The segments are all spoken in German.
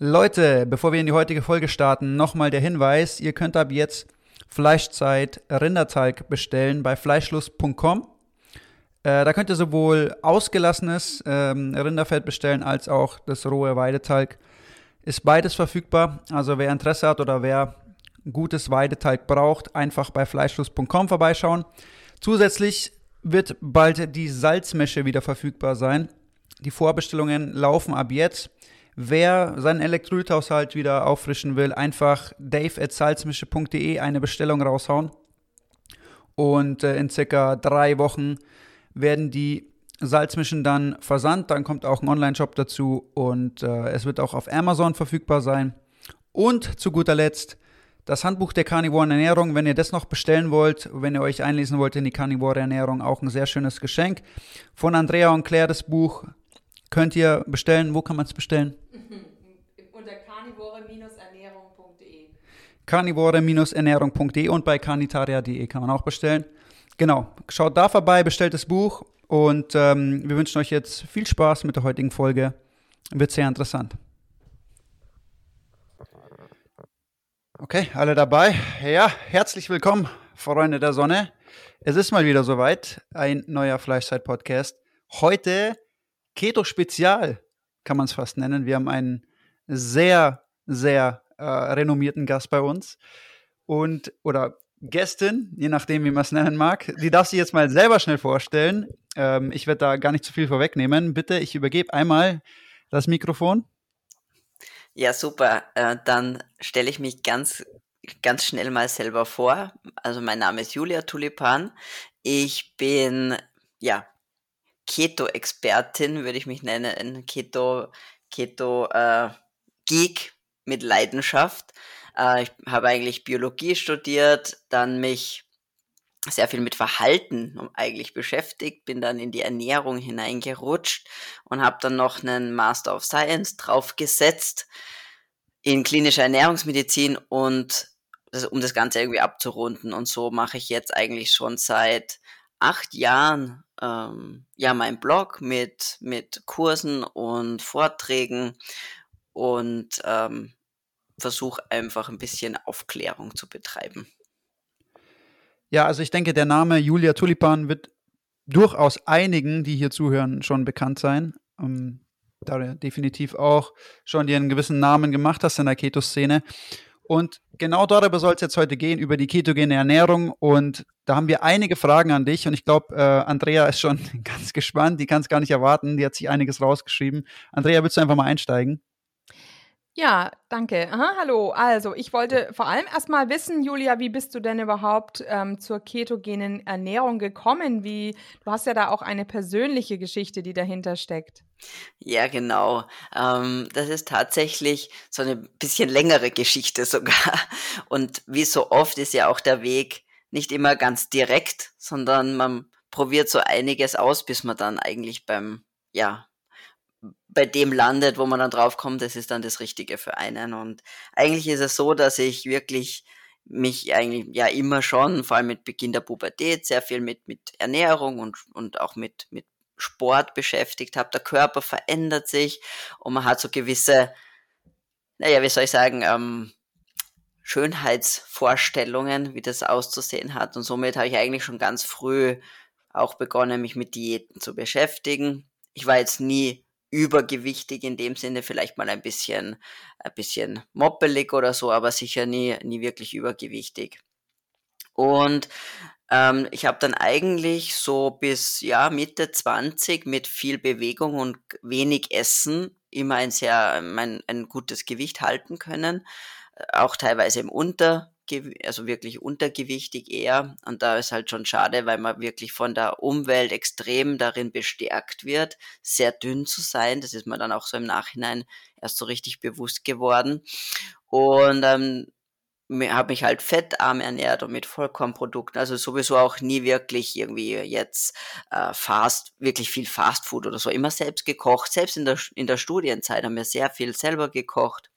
Leute, bevor wir in die heutige Folge starten, nochmal der Hinweis, ihr könnt ab jetzt Fleischzeit Rinderteig bestellen bei fleischlust.com. Äh, da könnt ihr sowohl ausgelassenes ähm, Rinderfett bestellen als auch das rohe Weideteig. Ist beides verfügbar. Also wer Interesse hat oder wer gutes Weideteig braucht, einfach bei fleischlust.com vorbeischauen. Zusätzlich wird bald die Salzmische wieder verfügbar sein. Die Vorbestellungen laufen ab jetzt. Wer seinen Elektrolythaushalt wieder auffrischen will, einfach dave.salzmische.de eine Bestellung raushauen. Und äh, in circa drei Wochen werden die Salzmischen dann versandt. Dann kommt auch ein Online-Shop dazu und äh, es wird auch auf Amazon verfügbar sein. Und zu guter Letzt das Handbuch der Carnivoren Ernährung. Wenn ihr das noch bestellen wollt, wenn ihr euch einlesen wollt in die Carnivore Ernährung, auch ein sehr schönes Geschenk. Von Andrea und Claire das Buch könnt ihr bestellen. Wo kann man es bestellen? Unter carnivore-ernährung.de. carnivore-ernährung.de und bei carnitaria.de kann man auch bestellen. Genau, schaut da vorbei, bestellt das Buch und ähm, wir wünschen euch jetzt viel Spaß mit der heutigen Folge. Wird sehr interessant. Okay, alle dabei? Ja, herzlich willkommen, Freunde der Sonne. Es ist mal wieder soweit, ein neuer Fleischzeit-Podcast. Heute Keto-Spezial, kann man es fast nennen. Wir haben einen sehr, sehr äh, renommierten Gast bei uns. Und, oder Gästin, je nachdem, wie man es nennen mag. Die darf sich jetzt mal selber schnell vorstellen. Ähm, ich werde da gar nicht zu viel vorwegnehmen. Bitte, ich übergebe einmal das Mikrofon. Ja, super. Äh, dann stelle ich mich ganz, ganz schnell mal selber vor. Also mein Name ist Julia Tulipan. Ich bin, ja, Keto-Expertin, würde ich mich nennen. Keto, Keto, äh, Geek mit Leidenschaft. Äh, ich habe eigentlich Biologie studiert, dann mich sehr viel mit Verhalten eigentlich beschäftigt, bin dann in die Ernährung hineingerutscht und habe dann noch einen Master of Science draufgesetzt in klinischer Ernährungsmedizin und das, um das Ganze irgendwie abzurunden. Und so mache ich jetzt eigentlich schon seit acht Jahren ähm, ja meinen Blog mit, mit Kursen und Vorträgen und ähm, versuche einfach ein bisschen Aufklärung zu betreiben. Ja, also ich denke, der Name Julia Tulipan wird durchaus einigen, die hier zuhören, schon bekannt sein. Ähm, da du definitiv auch schon dir einen gewissen Namen gemacht hast in der Keto-Szene. Und genau darüber soll es jetzt heute gehen, über die ketogene Ernährung. Und da haben wir einige Fragen an dich. Und ich glaube, äh, Andrea ist schon ganz gespannt. Die kann es gar nicht erwarten. Die hat sich einiges rausgeschrieben. Andrea, willst du einfach mal einsteigen? Ja, danke. Aha, hallo. Also, ich wollte vor allem erstmal wissen, Julia, wie bist du denn überhaupt ähm, zur ketogenen Ernährung gekommen? Wie, du hast ja da auch eine persönliche Geschichte, die dahinter steckt. Ja, genau. Ähm, das ist tatsächlich so eine bisschen längere Geschichte sogar. Und wie so oft ist ja auch der Weg nicht immer ganz direkt, sondern man probiert so einiges aus, bis man dann eigentlich beim, ja, bei dem landet, wo man dann draufkommt, das ist dann das Richtige für einen. Und eigentlich ist es so, dass ich wirklich mich eigentlich ja immer schon, vor allem mit Beginn der Pubertät, sehr viel mit, mit Ernährung und, und auch mit, mit Sport beschäftigt habe. Der Körper verändert sich und man hat so gewisse, naja, wie soll ich sagen, ähm, Schönheitsvorstellungen, wie das auszusehen hat. Und somit habe ich eigentlich schon ganz früh auch begonnen, mich mit Diäten zu beschäftigen. Ich war jetzt nie übergewichtig in dem Sinne, vielleicht mal ein bisschen, ein bisschen moppelig oder so, aber sicher nie, nie wirklich übergewichtig. Und ähm, ich habe dann eigentlich so bis ja Mitte 20 mit viel Bewegung und wenig Essen immer ein sehr ein, ein gutes Gewicht halten können, auch teilweise im Unter also wirklich untergewichtig eher. Und da ist halt schon schade, weil man wirklich von der Umwelt extrem darin bestärkt wird, sehr dünn zu sein. Das ist mir dann auch so im Nachhinein erst so richtig bewusst geworden. Und ähm, habe mich halt fettarm ernährt und mit Vollkornprodukten, also sowieso auch nie wirklich irgendwie jetzt äh, fast, wirklich viel Fastfood oder so, immer selbst gekocht, selbst in der, in der Studienzeit haben wir sehr viel selber gekocht,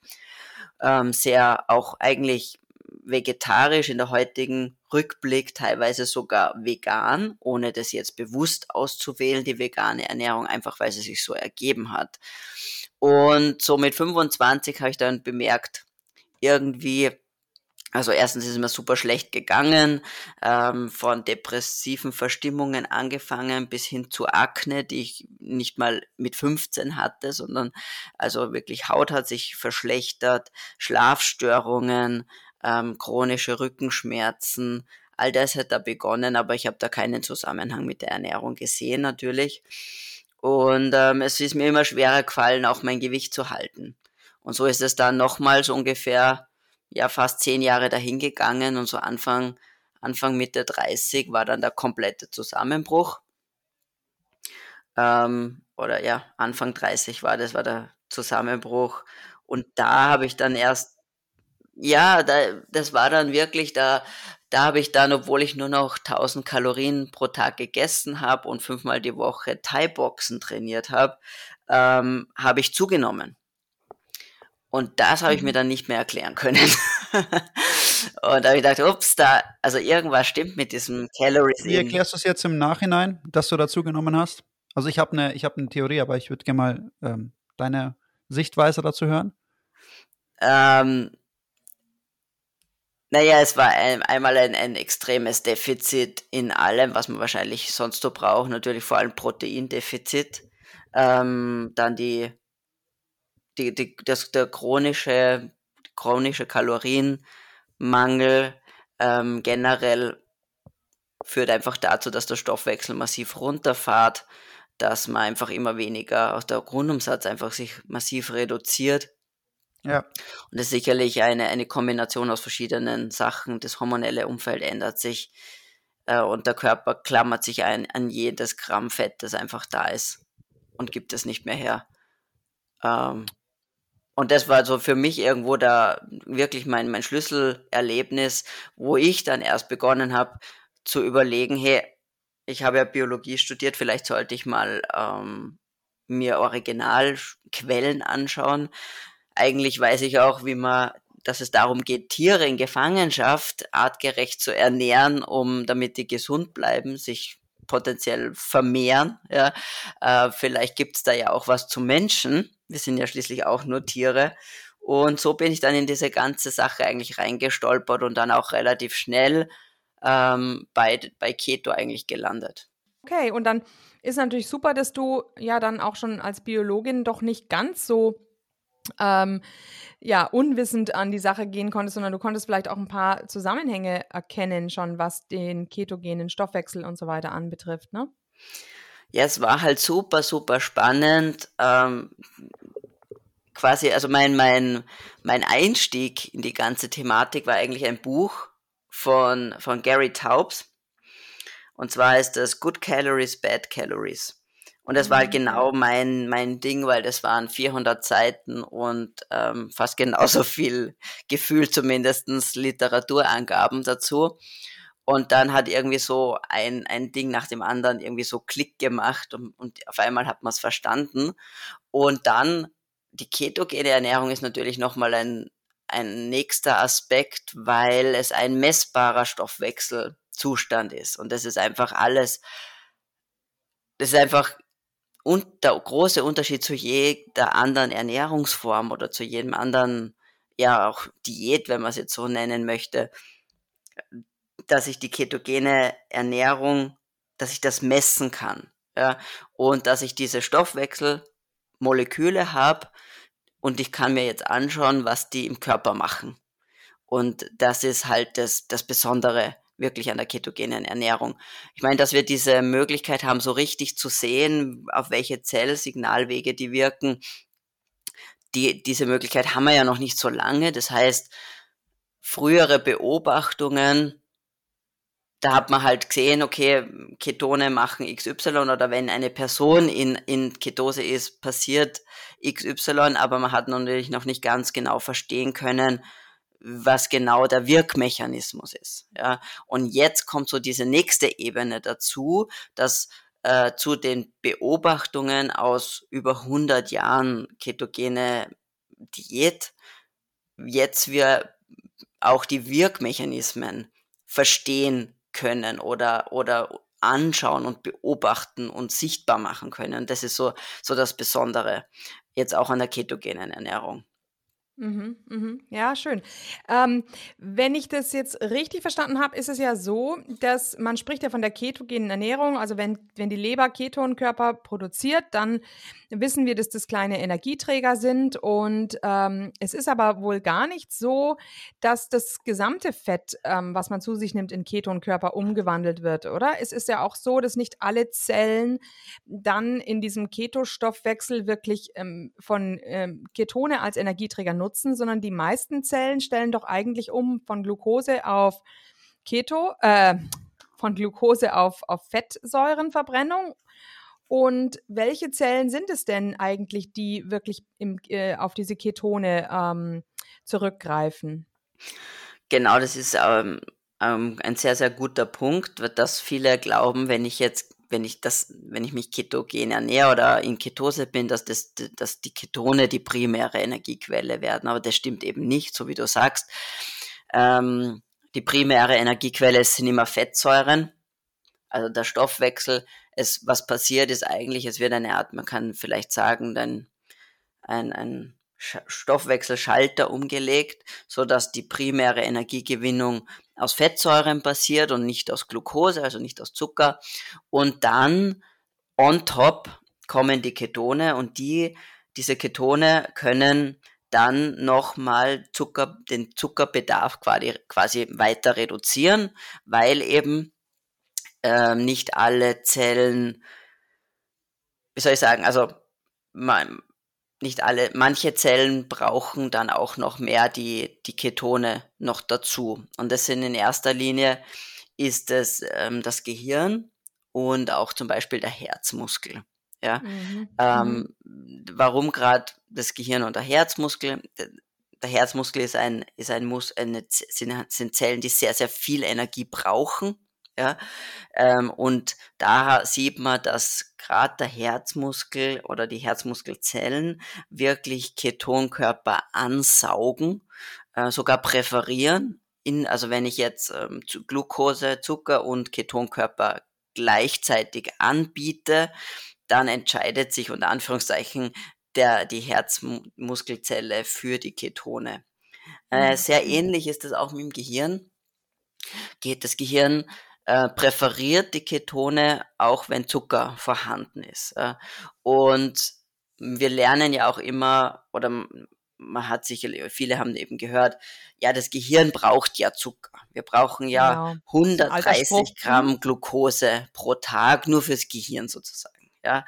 ähm, sehr auch eigentlich vegetarisch in der heutigen Rückblick, teilweise sogar vegan, ohne das jetzt bewusst auszuwählen, die vegane Ernährung, einfach weil sie sich so ergeben hat. Und so mit 25 habe ich dann bemerkt, irgendwie also erstens ist es mir super schlecht gegangen, ähm, von depressiven Verstimmungen angefangen bis hin zu Akne, die ich nicht mal mit 15 hatte, sondern also wirklich Haut hat sich verschlechtert, Schlafstörungen, ähm, chronische Rückenschmerzen, all das hat da begonnen, aber ich habe da keinen Zusammenhang mit der Ernährung gesehen natürlich. Und ähm, es ist mir immer schwerer gefallen, auch mein Gewicht zu halten. Und so ist es dann nochmals ungefähr ja fast zehn Jahre dahingegangen und so Anfang, Anfang Mitte 30 war dann der komplette Zusammenbruch. Ähm, oder ja, Anfang 30 war das, war der Zusammenbruch. Und da habe ich dann erst, ja, da, das war dann wirklich, da, da habe ich dann, obwohl ich nur noch 1000 Kalorien pro Tag gegessen habe und fünfmal die Woche Thai-Boxen trainiert habe, ähm, habe ich zugenommen. Und das habe ich mir mhm. dann nicht mehr erklären können. und da habe ich gedacht, ups, da, also irgendwas stimmt mit diesem Calories. Wie erklärst du es jetzt im Nachhinein, dass du dazu genommen hast? Also ich habe eine, ich habe eine Theorie, aber ich würde gerne mal ähm, deine Sichtweise dazu hören. Ähm, naja, es war ein, einmal ein, ein extremes Defizit in allem, was man wahrscheinlich sonst so braucht. Natürlich vor allem Proteindefizit. Ähm, dann die die, die, das, der chronische, chronische Kalorienmangel ähm, generell führt einfach dazu, dass der Stoffwechsel massiv runterfahrt, dass man einfach immer weniger, aus der Grundumsatz einfach sich massiv reduziert. Ja. Und das ist sicherlich eine, eine Kombination aus verschiedenen Sachen. Das hormonelle Umfeld ändert sich äh, und der Körper klammert sich ein an jedes Gramm Fett, das einfach da ist und gibt es nicht mehr her. Ähm, und das war so für mich irgendwo da wirklich mein, mein Schlüsselerlebnis, wo ich dann erst begonnen habe zu überlegen, hey, ich habe ja Biologie studiert, vielleicht sollte ich mal ähm, mir Originalquellen anschauen. Eigentlich weiß ich auch, wie man, dass es darum geht, Tiere in Gefangenschaft artgerecht zu ernähren, um damit die gesund bleiben, sich potenziell vermehren. Ja. Äh, vielleicht gibt es da ja auch was zu Menschen. Wir sind ja schließlich auch nur Tiere. Und so bin ich dann in diese ganze Sache eigentlich reingestolpert und dann auch relativ schnell ähm, bei, bei Keto eigentlich gelandet. Okay, und dann ist natürlich super, dass du ja dann auch schon als Biologin doch nicht ganz so ähm, ja, unwissend an die Sache gehen konntest, sondern du konntest vielleicht auch ein paar Zusammenhänge erkennen, schon was den ketogenen Stoffwechsel und so weiter anbetrifft, ne? Ja, es war halt super, super spannend. Ähm, quasi, also mein, mein, mein Einstieg in die ganze Thematik war eigentlich ein Buch von, von Gary Taubes. Und zwar ist das Good Calories, Bad Calories. Und das war halt mhm. genau mein, mein Ding, weil das waren 400 Seiten und ähm, fast genauso viel Gefühl, zumindestens Literaturangaben dazu. Und dann hat irgendwie so ein, ein Ding nach dem anderen irgendwie so Klick gemacht und, und auf einmal hat man es verstanden. Und dann die ketogene Ernährung ist natürlich nochmal ein, ein nächster Aspekt, weil es ein messbarer Stoffwechselzustand ist. Und das ist einfach alles, das ist einfach und der große Unterschied zu jeder anderen Ernährungsform oder zu jedem anderen, ja, auch Diät, wenn man es jetzt so nennen möchte, dass ich die ketogene Ernährung, dass ich das messen kann. Ja, und dass ich diese Stoffwechselmoleküle habe und ich kann mir jetzt anschauen, was die im Körper machen. Und das ist halt das, das Besondere wirklich an der ketogenen Ernährung. Ich meine, dass wir diese Möglichkeit haben, so richtig zu sehen, auf welche Zellsignalwege die wirken. Die, diese Möglichkeit haben wir ja noch nicht so lange. Das heißt, frühere Beobachtungen da hat man halt gesehen, okay, Ketone machen XY oder wenn eine Person in, in Ketose ist, passiert XY, aber man hat natürlich noch nicht ganz genau verstehen können, was genau der Wirkmechanismus ist. Ja. Und jetzt kommt so diese nächste Ebene dazu, dass äh, zu den Beobachtungen aus über 100 Jahren ketogene Diät jetzt wir auch die Wirkmechanismen verstehen können oder, oder anschauen und beobachten und sichtbar machen können. Das ist so, so das Besondere jetzt auch an der ketogenen Ernährung. Mhm, mhm. Ja, schön. Ähm, wenn ich das jetzt richtig verstanden habe, ist es ja so, dass man spricht ja von der ketogenen Ernährung. Also wenn, wenn die Leber Ketonkörper produziert, dann wissen wir, dass das kleine Energieträger sind. Und ähm, es ist aber wohl gar nicht so, dass das gesamte Fett, ähm, was man zu sich nimmt, in Ketonkörper umgewandelt wird, oder? Es ist ja auch so, dass nicht alle Zellen dann in diesem Ketostoffwechsel wirklich ähm, von ähm, Ketone als Energieträger nutzen, sondern die meisten Zellen stellen doch eigentlich um von Glucose auf Keto, äh, von Glucose auf, auf Fettsäurenverbrennung und welche Zellen sind es denn eigentlich, die wirklich im, äh, auf diese Ketone ähm, zurückgreifen? Genau, das ist ähm, ähm, ein sehr, sehr guter Punkt, dass viele glauben, wenn ich jetzt, wenn ich das, wenn ich mich ketogen ernähre oder in Ketose bin, dass, das, dass die Ketone die primäre Energiequelle werden. Aber das stimmt eben nicht, so wie du sagst. Ähm, die primäre Energiequelle sind immer Fettsäuren. Also der Stoffwechsel es, was passiert ist eigentlich, es wird eine Art, man kann vielleicht sagen, dann ein, ein Stoffwechselschalter umgelegt, so dass die primäre Energiegewinnung aus Fettsäuren passiert und nicht aus Glucose, also nicht aus Zucker. Und dann on top kommen die Ketone und die, diese Ketone können dann nochmal Zucker, den Zuckerbedarf quasi, quasi weiter reduzieren, weil eben äh, nicht alle Zellen, wie soll ich sagen, also man, nicht alle, manche Zellen brauchen dann auch noch mehr die, die Ketone noch dazu. Und das sind in erster Linie ist es ähm, das Gehirn und auch zum Beispiel der Herzmuskel. Ja, mhm. ähm, mhm. warum gerade das Gehirn und der Herzmuskel? Der Herzmuskel ist ein, ist ein Mus eine, sind, sind Zellen, die sehr, sehr viel Energie brauchen ja? Ähm, und da sieht man, dass gerade der Herzmuskel oder die Herzmuskelzellen wirklich Ketonkörper ansaugen, äh, sogar präferieren. In, also wenn ich jetzt ähm, Glucose, Zucker und Ketonkörper gleichzeitig anbiete, dann entscheidet sich unter Anführungszeichen der, die Herzmuskelzelle für die Ketone. Äh, mhm. sehr ähnlich ist es auch mit dem Gehirn. Geht das Gehirn äh, präferiert die Ketone, auch wenn Zucker vorhanden ist. Äh, und wir lernen ja auch immer, oder man hat sicher, viele haben eben gehört, ja, das Gehirn braucht ja Zucker. Wir brauchen ja genau. 130 Gramm mhm. Glucose pro Tag nur fürs Gehirn sozusagen. Ja.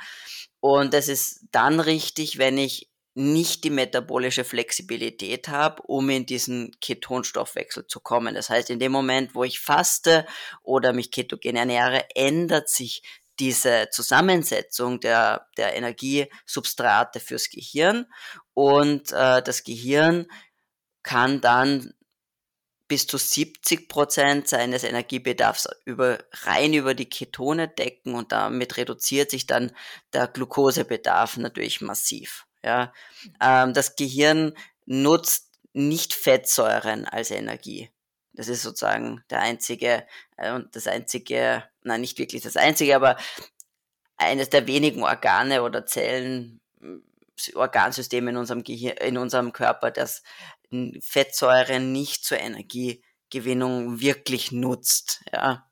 Und das ist dann richtig, wenn ich nicht die metabolische Flexibilität habe, um in diesen Ketonstoffwechsel zu kommen. Das heißt, in dem Moment, wo ich faste oder mich ketogen ernähre, ändert sich diese Zusammensetzung der, der Energiesubstrate fürs Gehirn und äh, das Gehirn kann dann bis zu 70 Prozent seines Energiebedarfs über, rein über die Ketone decken und damit reduziert sich dann der Glukosebedarf natürlich massiv. Ja, ähm, das Gehirn nutzt nicht Fettsäuren als Energie. Das ist sozusagen der einzige äh, und das einzige, nein, nicht wirklich das einzige, aber eines der wenigen Organe oder Zellen, Organsysteme in unserem Gehirn, in unserem Körper, das Fettsäuren nicht zur Energiegewinnung wirklich nutzt. Ja.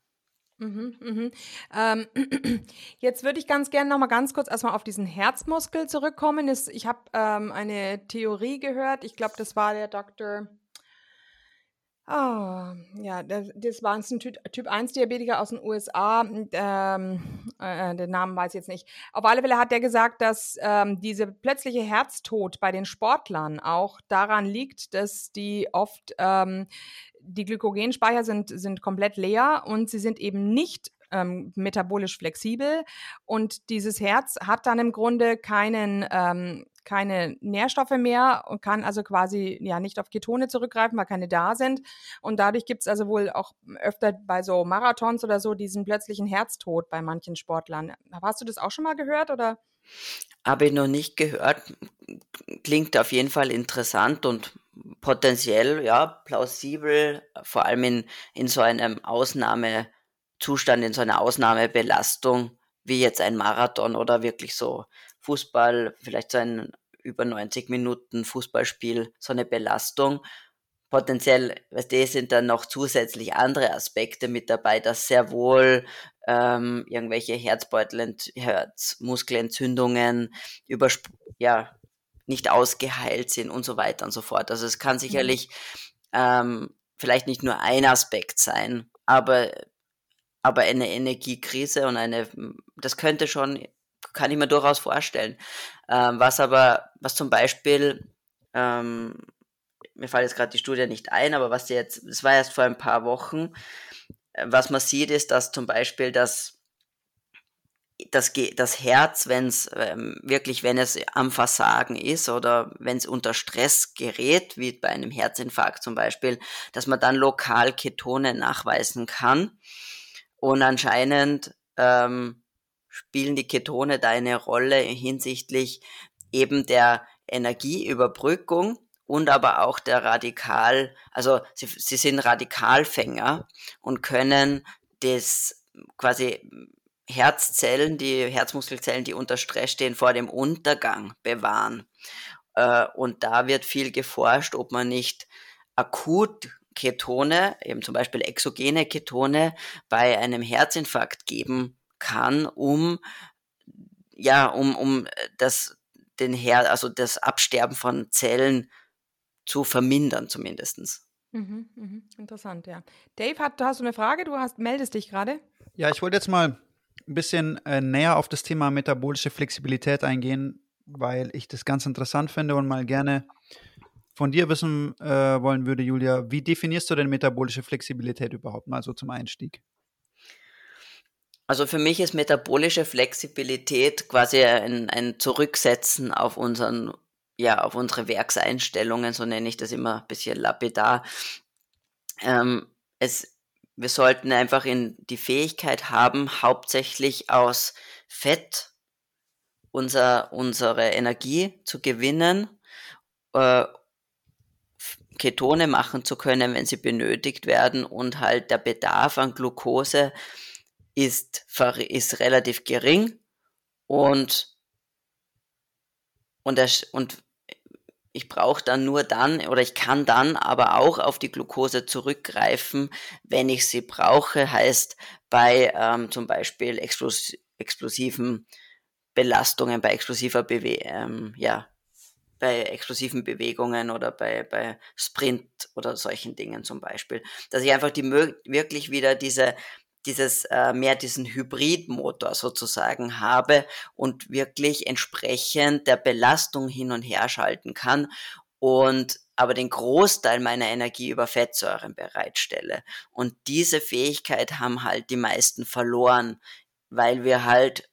Mhm, mhm. Ähm, jetzt würde ich ganz gerne noch mal ganz kurz erstmal auf diesen Herzmuskel zurückkommen. Ich habe ähm, eine Theorie gehört. Ich glaube, das war der Dr. Ah, ja, das, das war ein Typ, typ 1 Diabetiker aus den USA. Ähm, äh, den Namen weiß ich jetzt nicht. Auf alle Fälle hat der gesagt, dass ähm, diese plötzliche Herztod bei den Sportlern auch daran liegt, dass die oft ähm, die Glykogenspeicher sind, sind komplett leer und sie sind eben nicht ähm, metabolisch flexibel. Und dieses Herz hat dann im Grunde keinen ähm, keine Nährstoffe mehr und kann also quasi ja nicht auf Ketone zurückgreifen, weil keine da sind. Und dadurch gibt es also wohl auch öfter bei so Marathons oder so diesen plötzlichen Herztod bei manchen Sportlern. Hast du das auch schon mal gehört oder? Habe ich noch nicht gehört. Klingt auf jeden Fall interessant und potenziell, ja, plausibel, vor allem in, in so einem Ausnahmezustand, in so einer Ausnahmebelastung wie jetzt ein Marathon oder wirklich so Fußball, vielleicht so ein über 90 Minuten Fußballspiel, so eine Belastung. Potenziell, weißt du, sind dann noch zusätzlich andere Aspekte mit dabei, dass sehr wohl ähm, irgendwelche Herzbeutel, Herzmuskelentzündungen über, ja, nicht ausgeheilt sind und so weiter und so fort. Also es kann mhm. sicherlich ähm, vielleicht nicht nur ein Aspekt sein, aber, aber eine Energiekrise und eine, das könnte schon kann ich mir durchaus vorstellen. Ähm, was aber, was zum Beispiel, ähm, mir fällt jetzt gerade die Studie nicht ein, aber was jetzt, das war erst vor ein paar Wochen, äh, was man sieht, ist, dass zum Beispiel das, das, das Herz, wenn es ähm, wirklich, wenn es am Versagen ist oder wenn es unter Stress gerät, wie bei einem Herzinfarkt zum Beispiel, dass man dann lokal Ketone nachweisen kann. Und anscheinend ähm, spielen die Ketone da eine Rolle hinsichtlich eben der Energieüberbrückung und aber auch der Radikal, also sie, sie sind Radikalfänger und können das quasi Herzzellen, die Herzmuskelzellen, die unter Stress stehen, vor dem Untergang bewahren. Äh, und da wird viel geforscht, ob man nicht akut Ketone, eben zum Beispiel exogene Ketone, bei einem Herzinfarkt geben kann, um ja, um, um das, den Her also das Absterben von Zellen zu vermindern, zumindest. Mhm, mhm, interessant, ja. Dave, hat, hast du eine Frage? Du hast, meldest dich gerade? Ja, ich wollte jetzt mal ein bisschen äh, näher auf das Thema metabolische Flexibilität eingehen, weil ich das ganz interessant finde und mal gerne von dir wissen äh, wollen würde, Julia. Wie definierst du denn metabolische Flexibilität überhaupt mal so zum Einstieg? Also für mich ist metabolische Flexibilität quasi ein, ein Zurücksetzen auf unseren, ja, auf unsere Werkseinstellungen, so nenne ich das immer ein bisschen lapidar. Ähm, es, wir sollten einfach in die Fähigkeit haben, hauptsächlich aus Fett unser, unsere Energie zu gewinnen, äh, Ketone machen zu können, wenn sie benötigt werden und halt der Bedarf an Glucose ist, ist relativ gering und, und, und ich brauche dann nur dann oder ich kann dann aber auch auf die Glucose zurückgreifen, wenn ich sie brauche, heißt bei ähm, zum Beispiel explos explosiven Belastungen, bei explosiver Bewe ähm, ja, bei explosiven Bewegungen oder bei, bei Sprint oder solchen Dingen zum Beispiel, dass ich einfach die wirklich wieder diese dieses äh, mehr diesen Hybridmotor sozusagen habe und wirklich entsprechend der Belastung hin und her schalten kann und aber den Großteil meiner Energie über Fettsäuren bereitstelle. Und diese Fähigkeit haben halt die meisten verloren, weil wir halt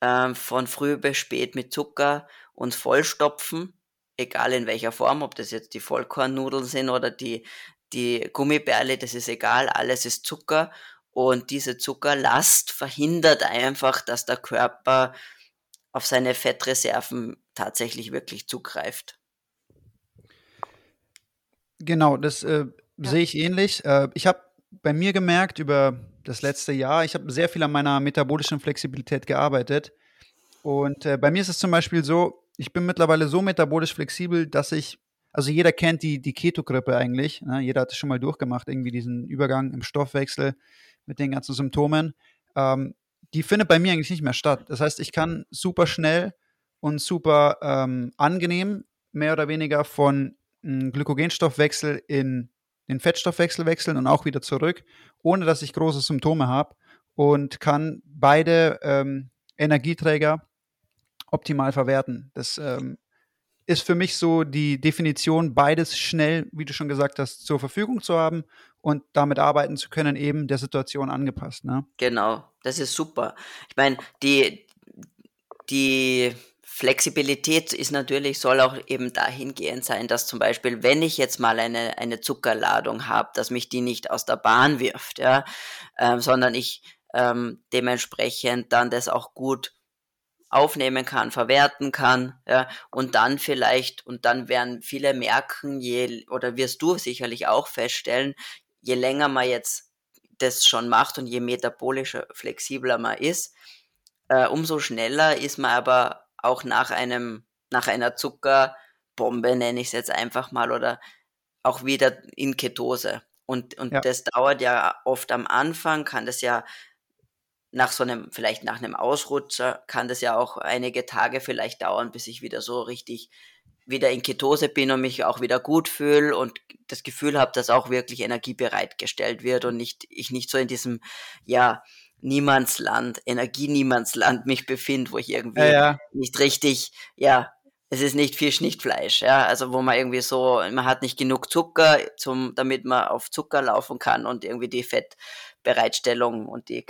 äh, von früh bis spät mit Zucker uns vollstopfen, egal in welcher Form, ob das jetzt die Vollkornnudeln sind oder die, die Gummibärle, das ist egal, alles ist Zucker und diese Zuckerlast verhindert einfach, dass der Körper auf seine Fettreserven tatsächlich wirklich zugreift. Genau, das äh, ja. sehe ich ähnlich. Äh, ich habe bei mir gemerkt über das letzte Jahr, ich habe sehr viel an meiner metabolischen Flexibilität gearbeitet. Und äh, bei mir ist es zum Beispiel so, ich bin mittlerweile so metabolisch flexibel, dass ich, also jeder kennt die, die Keto-Grippe eigentlich, ne? jeder hat es schon mal durchgemacht, irgendwie diesen Übergang im Stoffwechsel mit den ganzen Symptomen, ähm, die findet bei mir eigentlich nicht mehr statt. Das heißt, ich kann super schnell und super ähm, angenehm mehr oder weniger von einem Glykogenstoffwechsel in den Fettstoffwechsel wechseln und auch wieder zurück, ohne dass ich große Symptome habe und kann beide ähm, Energieträger optimal verwerten. Das ähm, ist für mich so die Definition, beides schnell, wie du schon gesagt hast, zur Verfügung zu haben und damit arbeiten zu können, eben der Situation angepasst. Ne? Genau, das ist super. Ich meine, die, die Flexibilität ist natürlich, soll auch eben dahingehend sein, dass zum Beispiel, wenn ich jetzt mal eine, eine Zuckerladung habe, dass mich die nicht aus der Bahn wirft, ja, ähm, sondern ich ähm, dementsprechend dann das auch gut aufnehmen kann, verwerten kann, ja, und dann vielleicht, und dann werden viele merken, je, oder wirst du sicherlich auch feststellen, je länger man jetzt das schon macht und je metabolischer, flexibler man ist, äh, umso schneller ist man aber auch nach einem, nach einer Zuckerbombe, nenne ich es jetzt einfach mal, oder auch wieder in Ketose. Und, und ja. das dauert ja oft am Anfang, kann das ja nach so einem, vielleicht nach einem Ausrutscher, kann das ja auch einige Tage vielleicht dauern, bis ich wieder so richtig wieder in Ketose bin und mich auch wieder gut fühle und das Gefühl habe, dass auch wirklich Energie bereitgestellt wird und nicht, ich nicht so in diesem, ja, Niemandsland, Energie-Niemandsland mich befinde, wo ich irgendwie ja, ja. nicht richtig, ja, es ist nicht Fisch, nicht Fleisch, ja, also wo man irgendwie so, man hat nicht genug Zucker, zum, damit man auf Zucker laufen kann und irgendwie die Fettbereitstellung und die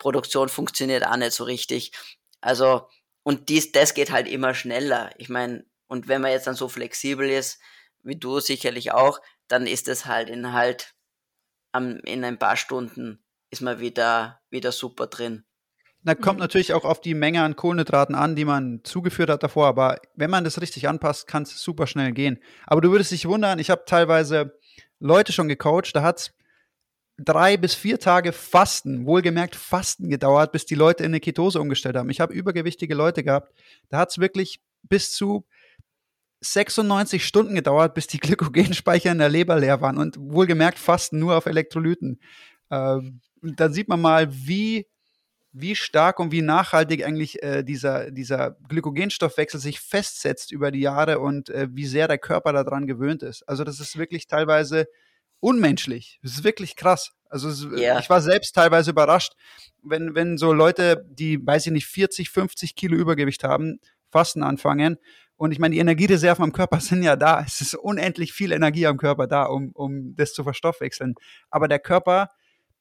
Ketonproduktion funktioniert auch nicht so richtig. Also, und dies, das geht halt immer schneller. Ich meine, und wenn man jetzt dann so flexibel ist, wie du sicherlich auch, dann ist es halt in halt am, in ein paar Stunden ist man wieder, wieder super drin. Na, kommt mhm. natürlich auch auf die Menge an Kohlenhydraten an, die man zugeführt hat davor, aber wenn man das richtig anpasst, kann es super schnell gehen. Aber du würdest dich wundern, ich habe teilweise Leute schon gecoacht, da hat es drei bis vier Tage Fasten, wohlgemerkt Fasten gedauert, bis die Leute in eine Ketose umgestellt haben. Ich habe übergewichtige Leute gehabt, da hat es wirklich bis zu 96 Stunden gedauert, bis die Glykogenspeicher in der Leber leer waren und wohlgemerkt fast nur auf Elektrolyten. Ähm, dann sieht man mal, wie, wie stark und wie nachhaltig eigentlich äh, dieser, dieser Glykogenstoffwechsel sich festsetzt über die Jahre und äh, wie sehr der Körper daran gewöhnt ist. Also das ist wirklich teilweise unmenschlich. Das ist wirklich krass. Also es, yeah. ich war selbst teilweise überrascht, wenn, wenn so Leute, die, weiß ich nicht, 40, 50 Kilo Übergewicht haben, Fasten anfangen und ich meine, die Energiereserven am Körper sind ja da. Es ist unendlich viel Energie am Körper da, um, um das zu verstoffwechseln. Aber der Körper,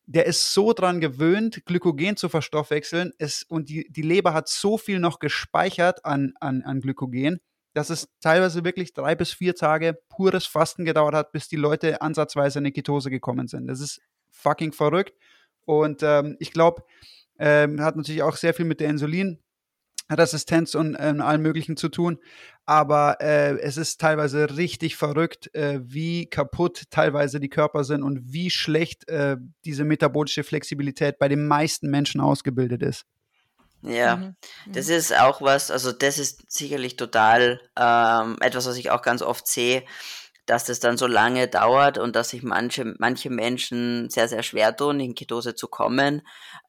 der ist so dran gewöhnt, Glykogen zu verstoffwechseln. Es, und die, die Leber hat so viel noch gespeichert an, an, an Glykogen, dass es teilweise wirklich drei bis vier Tage pures Fasten gedauert hat, bis die Leute ansatzweise in eine Ketose gekommen sind. Das ist fucking verrückt. Und ähm, ich glaube, ähm, hat natürlich auch sehr viel mit der Insulin Resistenz und äh, allem Möglichen zu tun. Aber äh, es ist teilweise richtig verrückt, äh, wie kaputt teilweise die Körper sind und wie schlecht äh, diese metabolische Flexibilität bei den meisten Menschen ausgebildet ist. Ja, mhm. das mhm. ist auch was, also das ist sicherlich total ähm, etwas, was ich auch ganz oft sehe, dass das dann so lange dauert und dass sich manche, manche Menschen sehr, sehr schwer tun, in Ketose zu kommen.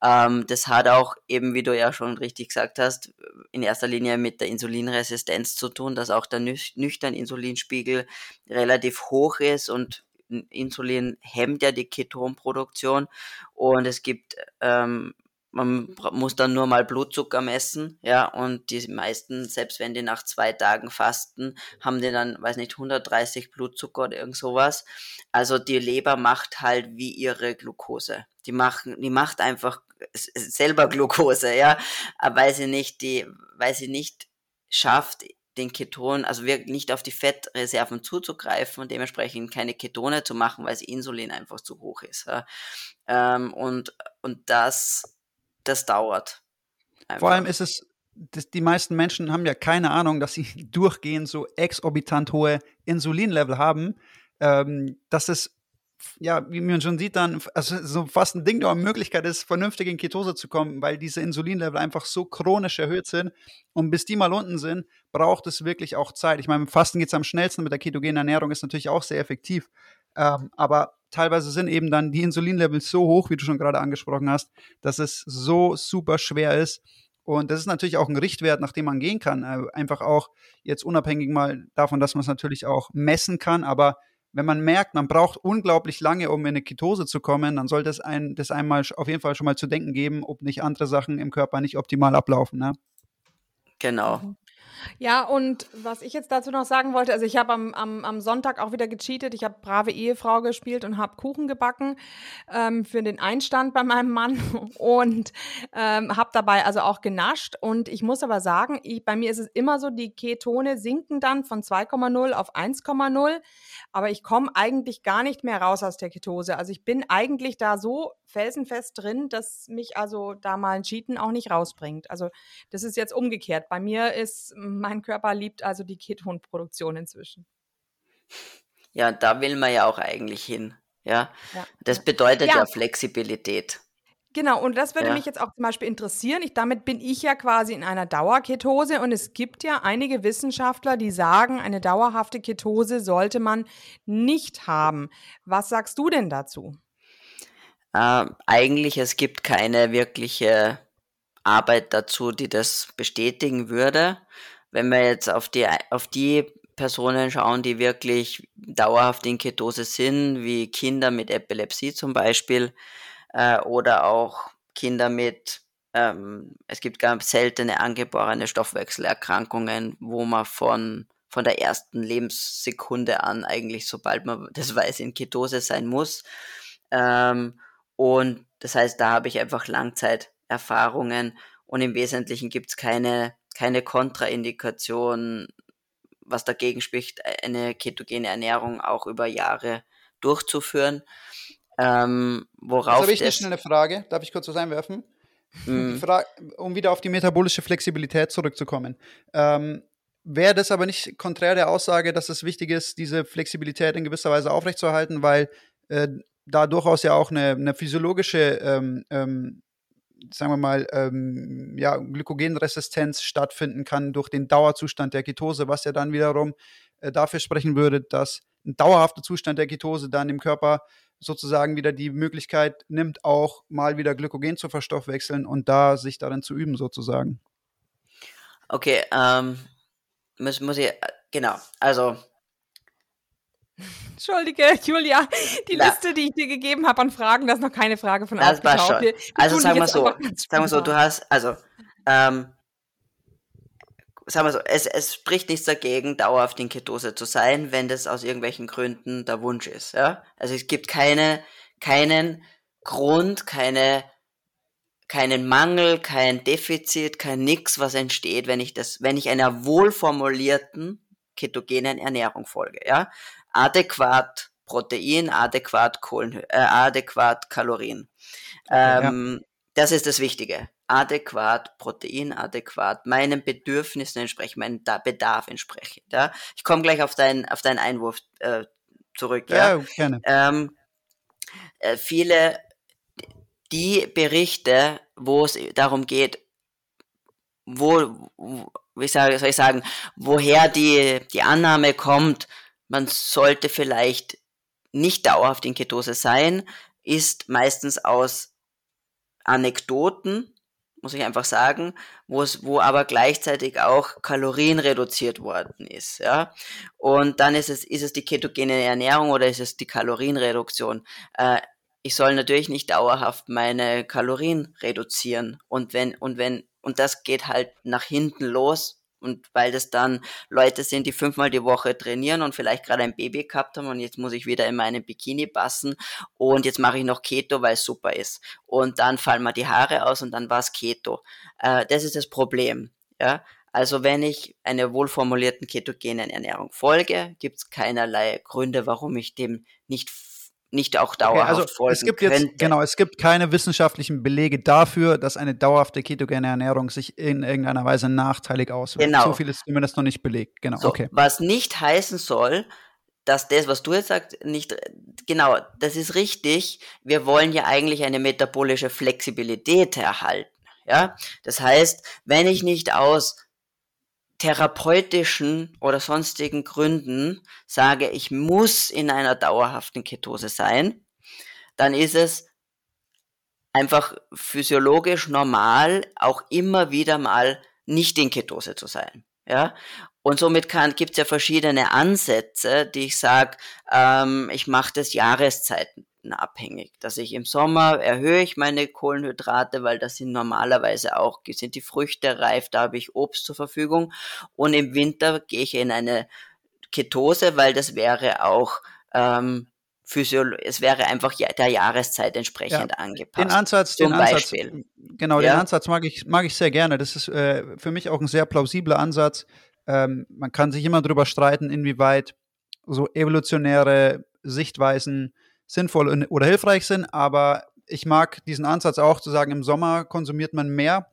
Ähm, das hat auch eben, wie du ja schon richtig gesagt hast, in erster Linie mit der Insulinresistenz zu tun, dass auch der nüchtern Insulinspiegel relativ hoch ist und Insulin hemmt ja die Ketonproduktion und es gibt ähm, man muss dann nur mal Blutzucker messen, ja, und die meisten, selbst wenn die nach zwei Tagen fasten, haben die dann, weiß nicht, 130 Blutzucker oder irgend sowas. Also die Leber macht halt wie ihre Glucose. Die machen, die macht einfach selber Glucose, ja, weil sie nicht die, weil sie nicht schafft, den Keton, also wirklich nicht auf die Fettreserven zuzugreifen und dementsprechend keine Ketone zu machen, weil das Insulin einfach zu hoch ist. Ja. Ähm, und, und das das dauert. Einfach. Vor allem ist es, das, die meisten Menschen haben ja keine Ahnung, dass sie durchgehend so exorbitant hohe Insulinlevel haben, ähm, dass es ja, wie man schon sieht, dann also so fast ein Ding der Möglichkeit ist, vernünftig in Ketose zu kommen, weil diese Insulinlevel einfach so chronisch erhöht sind. Und bis die mal unten sind, braucht es wirklich auch Zeit. Ich meine, mit Fasten geht es am schnellsten, mit der ketogenen Ernährung ist natürlich auch sehr effektiv. Ähm, aber teilweise sind eben dann die Insulinlevels so hoch, wie du schon gerade angesprochen hast, dass es so super schwer ist. Und das ist natürlich auch ein Richtwert, nach dem man gehen kann. Äh, einfach auch jetzt unabhängig mal davon, dass man es natürlich auch messen kann, aber wenn man merkt, man braucht unglaublich lange, um in eine Ketose zu kommen, dann sollte es einem das einmal auf jeden Fall schon mal zu denken geben, ob nicht andere Sachen im Körper nicht optimal ablaufen. Ne? Genau. Ja, und was ich jetzt dazu noch sagen wollte, also ich habe am, am, am Sonntag auch wieder gecheatet. Ich habe brave Ehefrau gespielt und habe Kuchen gebacken ähm, für den Einstand bei meinem Mann und ähm, habe dabei also auch genascht. Und ich muss aber sagen, ich, bei mir ist es immer so, die Ketone sinken dann von 2,0 auf 1,0, aber ich komme eigentlich gar nicht mehr raus aus der Ketose. Also ich bin eigentlich da so felsenfest drin, dass mich also da mal ein Cheaten auch nicht rausbringt. Also das ist jetzt umgekehrt. Bei mir ist, mein Körper liebt also die Ketonproduktion inzwischen. Ja, da will man ja auch eigentlich hin. Ja, ja. das bedeutet ja. ja Flexibilität. Genau, und das würde ja. mich jetzt auch zum Beispiel interessieren. Ich, damit bin ich ja quasi in einer Dauerketose und es gibt ja einige Wissenschaftler, die sagen, eine dauerhafte Ketose sollte man nicht haben. Was sagst du denn dazu? Äh, eigentlich, es gibt keine wirkliche Arbeit dazu, die das bestätigen würde. Wenn wir jetzt auf die, auf die Personen schauen, die wirklich dauerhaft in Ketose sind, wie Kinder mit Epilepsie zum Beispiel, äh, oder auch Kinder mit, ähm, es gibt ganz seltene angeborene Stoffwechselerkrankungen, wo man von, von der ersten Lebenssekunde an eigentlich, sobald man das weiß, in Ketose sein muss. Ähm, und das heißt, da habe ich einfach Langzeiterfahrungen und im Wesentlichen gibt es keine, keine Kontraindikation, was dagegen spricht, eine ketogene Ernährung auch über Jahre durchzuführen. Ähm, worauf Jetzt habe ich eine schnelle Frage. Darf ich kurz was einwerfen? Mm. Frage, um wieder auf die metabolische Flexibilität zurückzukommen. Ähm, Wäre das aber nicht konträr der Aussage, dass es wichtig ist, diese Flexibilität in gewisser Weise aufrechtzuerhalten, weil äh, da durchaus ja auch eine, eine physiologische, ähm, ähm, sagen wir mal, ähm, ja, Glykogenresistenz stattfinden kann durch den Dauerzustand der Ketose, was ja dann wiederum äh, dafür sprechen würde, dass ein dauerhafter Zustand der Ketose dann im Körper sozusagen wieder die Möglichkeit nimmt, auch mal wieder Glykogen zu verstoffwechseln und da sich darin zu üben, sozusagen. Okay, ähm, muss, muss ich, äh, genau, also Entschuldige, Julia, die Na. Liste, die ich dir gegeben habe an Fragen, das ist noch keine Frage von Das war schon. Wir, wir also sagen wir so, sagen wir so, du hast, also, ähm, sagen wir so, es, es spricht nichts dagegen, dauerhaft in Ketose zu sein, wenn das aus irgendwelchen Gründen der Wunsch ist, ja. Also es gibt keine, keinen Grund, keine, keinen Mangel, kein Defizit, kein nix, was entsteht, wenn ich das, wenn ich einer wohlformulierten ketogenen Ernährung folge, ja adäquat Protein, adäquat Kohlen, äh, adäquat Kalorien. Ähm, ja. Das ist das Wichtige. Adäquat Protein, adäquat meinen Bedürfnissen entsprechen, meinem Bedarf entsprechen. Ja? Ich komme gleich auf, dein, auf deinen Einwurf äh, zurück. Ja, ja gerne. Ähm, äh, viele die Berichte, wo es darum geht, wo, wie soll ich sagen, woher die, die Annahme kommt, man sollte vielleicht nicht dauerhaft in Ketose sein, ist meistens aus Anekdoten, muss ich einfach sagen, wo es, wo aber gleichzeitig auch Kalorien reduziert worden ist, ja. Und dann ist es, ist es die ketogene Ernährung oder ist es die Kalorienreduktion? Äh, ich soll natürlich nicht dauerhaft meine Kalorien reduzieren. Und wenn, und wenn, und das geht halt nach hinten los, und weil das dann Leute sind, die fünfmal die Woche trainieren und vielleicht gerade ein Baby gehabt haben und jetzt muss ich wieder in meinen Bikini passen und jetzt mache ich noch Keto, weil es super ist. Und dann fallen mir die Haare aus und dann war es Keto. Äh, das ist das Problem. Ja? Also wenn ich einer wohlformulierten ketogenen Ernährung folge, gibt es keinerlei Gründe, warum ich dem nicht nicht auch dauerhaft okay, also folgen es gibt könnte. Jetzt, genau, es gibt keine wissenschaftlichen Belege dafür, dass eine dauerhafte ketogene Ernährung sich in irgendeiner Weise nachteilig auswirkt. Genau. So viel ist zumindest noch nicht belegt. Genau, so, okay. Was nicht heißen soll, dass das, was du jetzt sagst, nicht, genau, das ist richtig. Wir wollen ja eigentlich eine metabolische Flexibilität erhalten. Ja, das heißt, wenn ich nicht aus therapeutischen oder sonstigen Gründen sage, ich muss in einer dauerhaften Ketose sein, dann ist es einfach physiologisch normal, auch immer wieder mal nicht in Ketose zu sein. Ja, und somit gibt es ja verschiedene Ansätze, die ich sage, ähm, ich mache das Jahreszeiten abhängig. Dass ich im Sommer erhöhe ich meine Kohlenhydrate, weil das sind normalerweise auch, sind die Früchte reif, da habe ich Obst zur Verfügung. Und im Winter gehe ich in eine Ketose, weil das wäre auch ähm, es wäre einfach der Jahreszeit entsprechend ja, angepasst. Den Ansatz, den Ansatz, genau, ja? den Ansatz mag ich, mag ich sehr gerne. Das ist äh, für mich auch ein sehr plausibler Ansatz. Ähm, man kann sich immer darüber streiten, inwieweit so evolutionäre Sichtweisen sinnvoll oder hilfreich sind, aber ich mag diesen Ansatz auch zu sagen, im Sommer konsumiert man mehr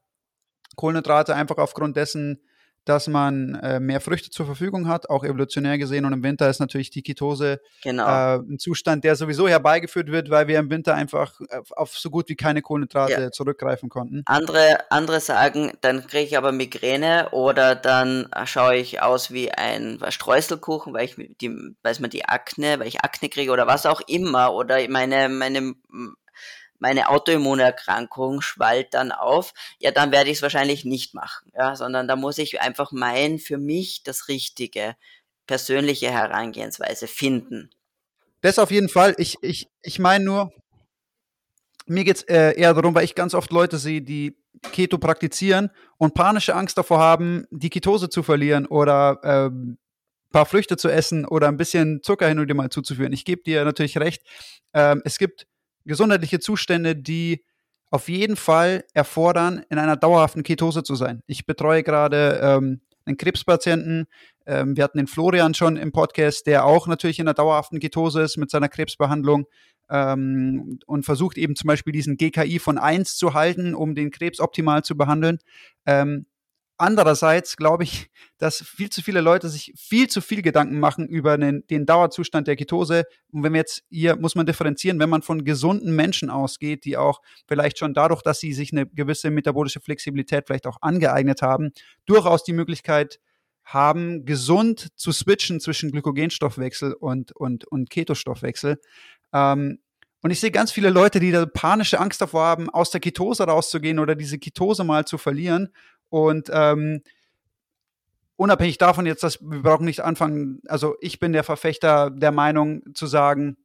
Kohlenhydrate einfach aufgrund dessen, dass man äh, mehr Früchte zur Verfügung hat, auch evolutionär gesehen. Und im Winter ist natürlich die Ketose genau. äh, ein Zustand, der sowieso herbeigeführt wird, weil wir im Winter einfach auf so gut wie keine Kohlenhydrate ja. zurückgreifen konnten. Andere, andere sagen, dann kriege ich aber Migräne oder dann schaue ich aus wie ein Streuselkuchen, weil ich die, weiß man die Akne, weil ich Akne kriege oder was auch immer oder meine, meine meine Autoimmunerkrankung schwallt dann auf, ja, dann werde ich es wahrscheinlich nicht machen, ja, sondern da muss ich einfach mein, für mich das richtige, persönliche Herangehensweise finden. Das auf jeden Fall. Ich, ich, ich meine nur, mir geht es äh, eher darum, weil ich ganz oft Leute sehe, die Keto praktizieren und panische Angst davor haben, die Ketose zu verlieren oder ähm, paar Früchte zu essen oder ein bisschen Zucker hin und wieder mal zuzuführen. Ich gebe dir natürlich recht. Ähm, es gibt gesundheitliche Zustände, die auf jeden Fall erfordern, in einer dauerhaften Ketose zu sein. Ich betreue gerade ähm, einen Krebspatienten. Ähm, wir hatten den Florian schon im Podcast, der auch natürlich in einer dauerhaften Ketose ist mit seiner Krebsbehandlung ähm, und versucht eben zum Beispiel diesen GKI von 1 zu halten, um den Krebs optimal zu behandeln. Ähm, Andererseits glaube ich, dass viel zu viele Leute sich viel zu viel Gedanken machen über den, den, Dauerzustand der Ketose. Und wenn wir jetzt hier, muss man differenzieren, wenn man von gesunden Menschen ausgeht, die auch vielleicht schon dadurch, dass sie sich eine gewisse metabolische Flexibilität vielleicht auch angeeignet haben, durchaus die Möglichkeit haben, gesund zu switchen zwischen Glykogenstoffwechsel und, und, und Ketostoffwechsel. Ähm, und ich sehe ganz viele Leute, die da panische Angst davor haben, aus der Ketose rauszugehen oder diese Ketose mal zu verlieren und ähm, unabhängig davon jetzt, dass wir brauchen nicht anfangen, also ich bin der Verfechter der Meinung zu sagen,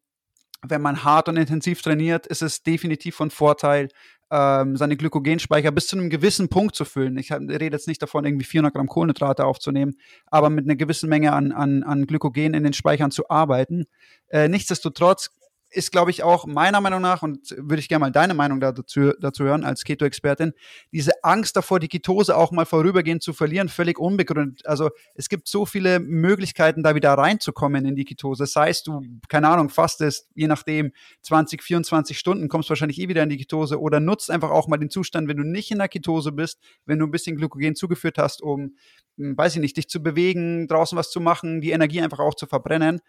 wenn man hart und intensiv trainiert, ist es definitiv von Vorteil, ähm, seine Glykogenspeicher bis zu einem gewissen Punkt zu füllen. Ich rede jetzt nicht davon, irgendwie 400 Gramm Kohlenhydrate aufzunehmen, aber mit einer gewissen Menge an, an, an Glykogen in den Speichern zu arbeiten. Äh, nichtsdestotrotz ist, glaube ich, auch meiner Meinung nach, und würde ich gerne mal deine Meinung dazu, dazu hören als Keto-Expertin, diese Angst davor, die Ketose auch mal vorübergehend zu verlieren, völlig unbegründet. Also es gibt so viele Möglichkeiten, da wieder reinzukommen in die Ketose. Das heißt, du, keine Ahnung, fastest, je nachdem, 20, 24 Stunden, kommst wahrscheinlich eh wieder in die Ketose oder nutzt einfach auch mal den Zustand, wenn du nicht in der Ketose bist, wenn du ein bisschen Glykogen zugeführt hast, um, hm, weiß ich nicht, dich zu bewegen, draußen was zu machen, die Energie einfach auch zu verbrennen.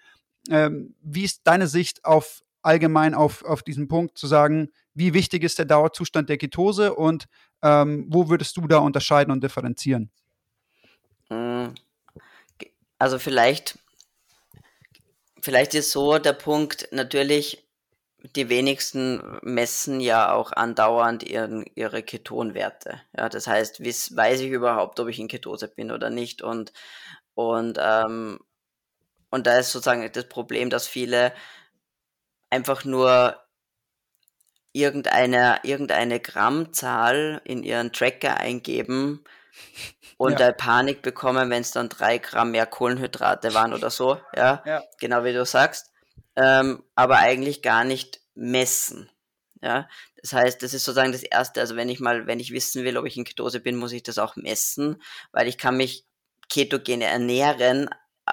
Ähm, wie ist deine Sicht auf allgemein auf, auf diesen Punkt zu sagen, wie wichtig ist der Dauerzustand der Ketose und ähm, wo würdest du da unterscheiden und differenzieren? Hm. Also vielleicht, vielleicht ist so der Punkt, natürlich, die wenigsten messen ja auch andauernd ihren, ihre Ketonwerte. Ja, das heißt, weiß ich überhaupt, ob ich in Ketose bin oder nicht. Und, und, ähm, und da ist sozusagen das Problem, dass viele einfach nur irgendeine, irgendeine Grammzahl in ihren Tracker eingeben und ja. Panik bekommen, wenn es dann drei Gramm mehr Kohlenhydrate waren oder so, ja, ja. genau wie du sagst, ähm, aber eigentlich gar nicht messen. Ja, das heißt, das ist sozusagen das Erste. Also wenn ich mal, wenn ich wissen will, ob ich in Ketose bin, muss ich das auch messen, weil ich kann mich ketogene ernähren,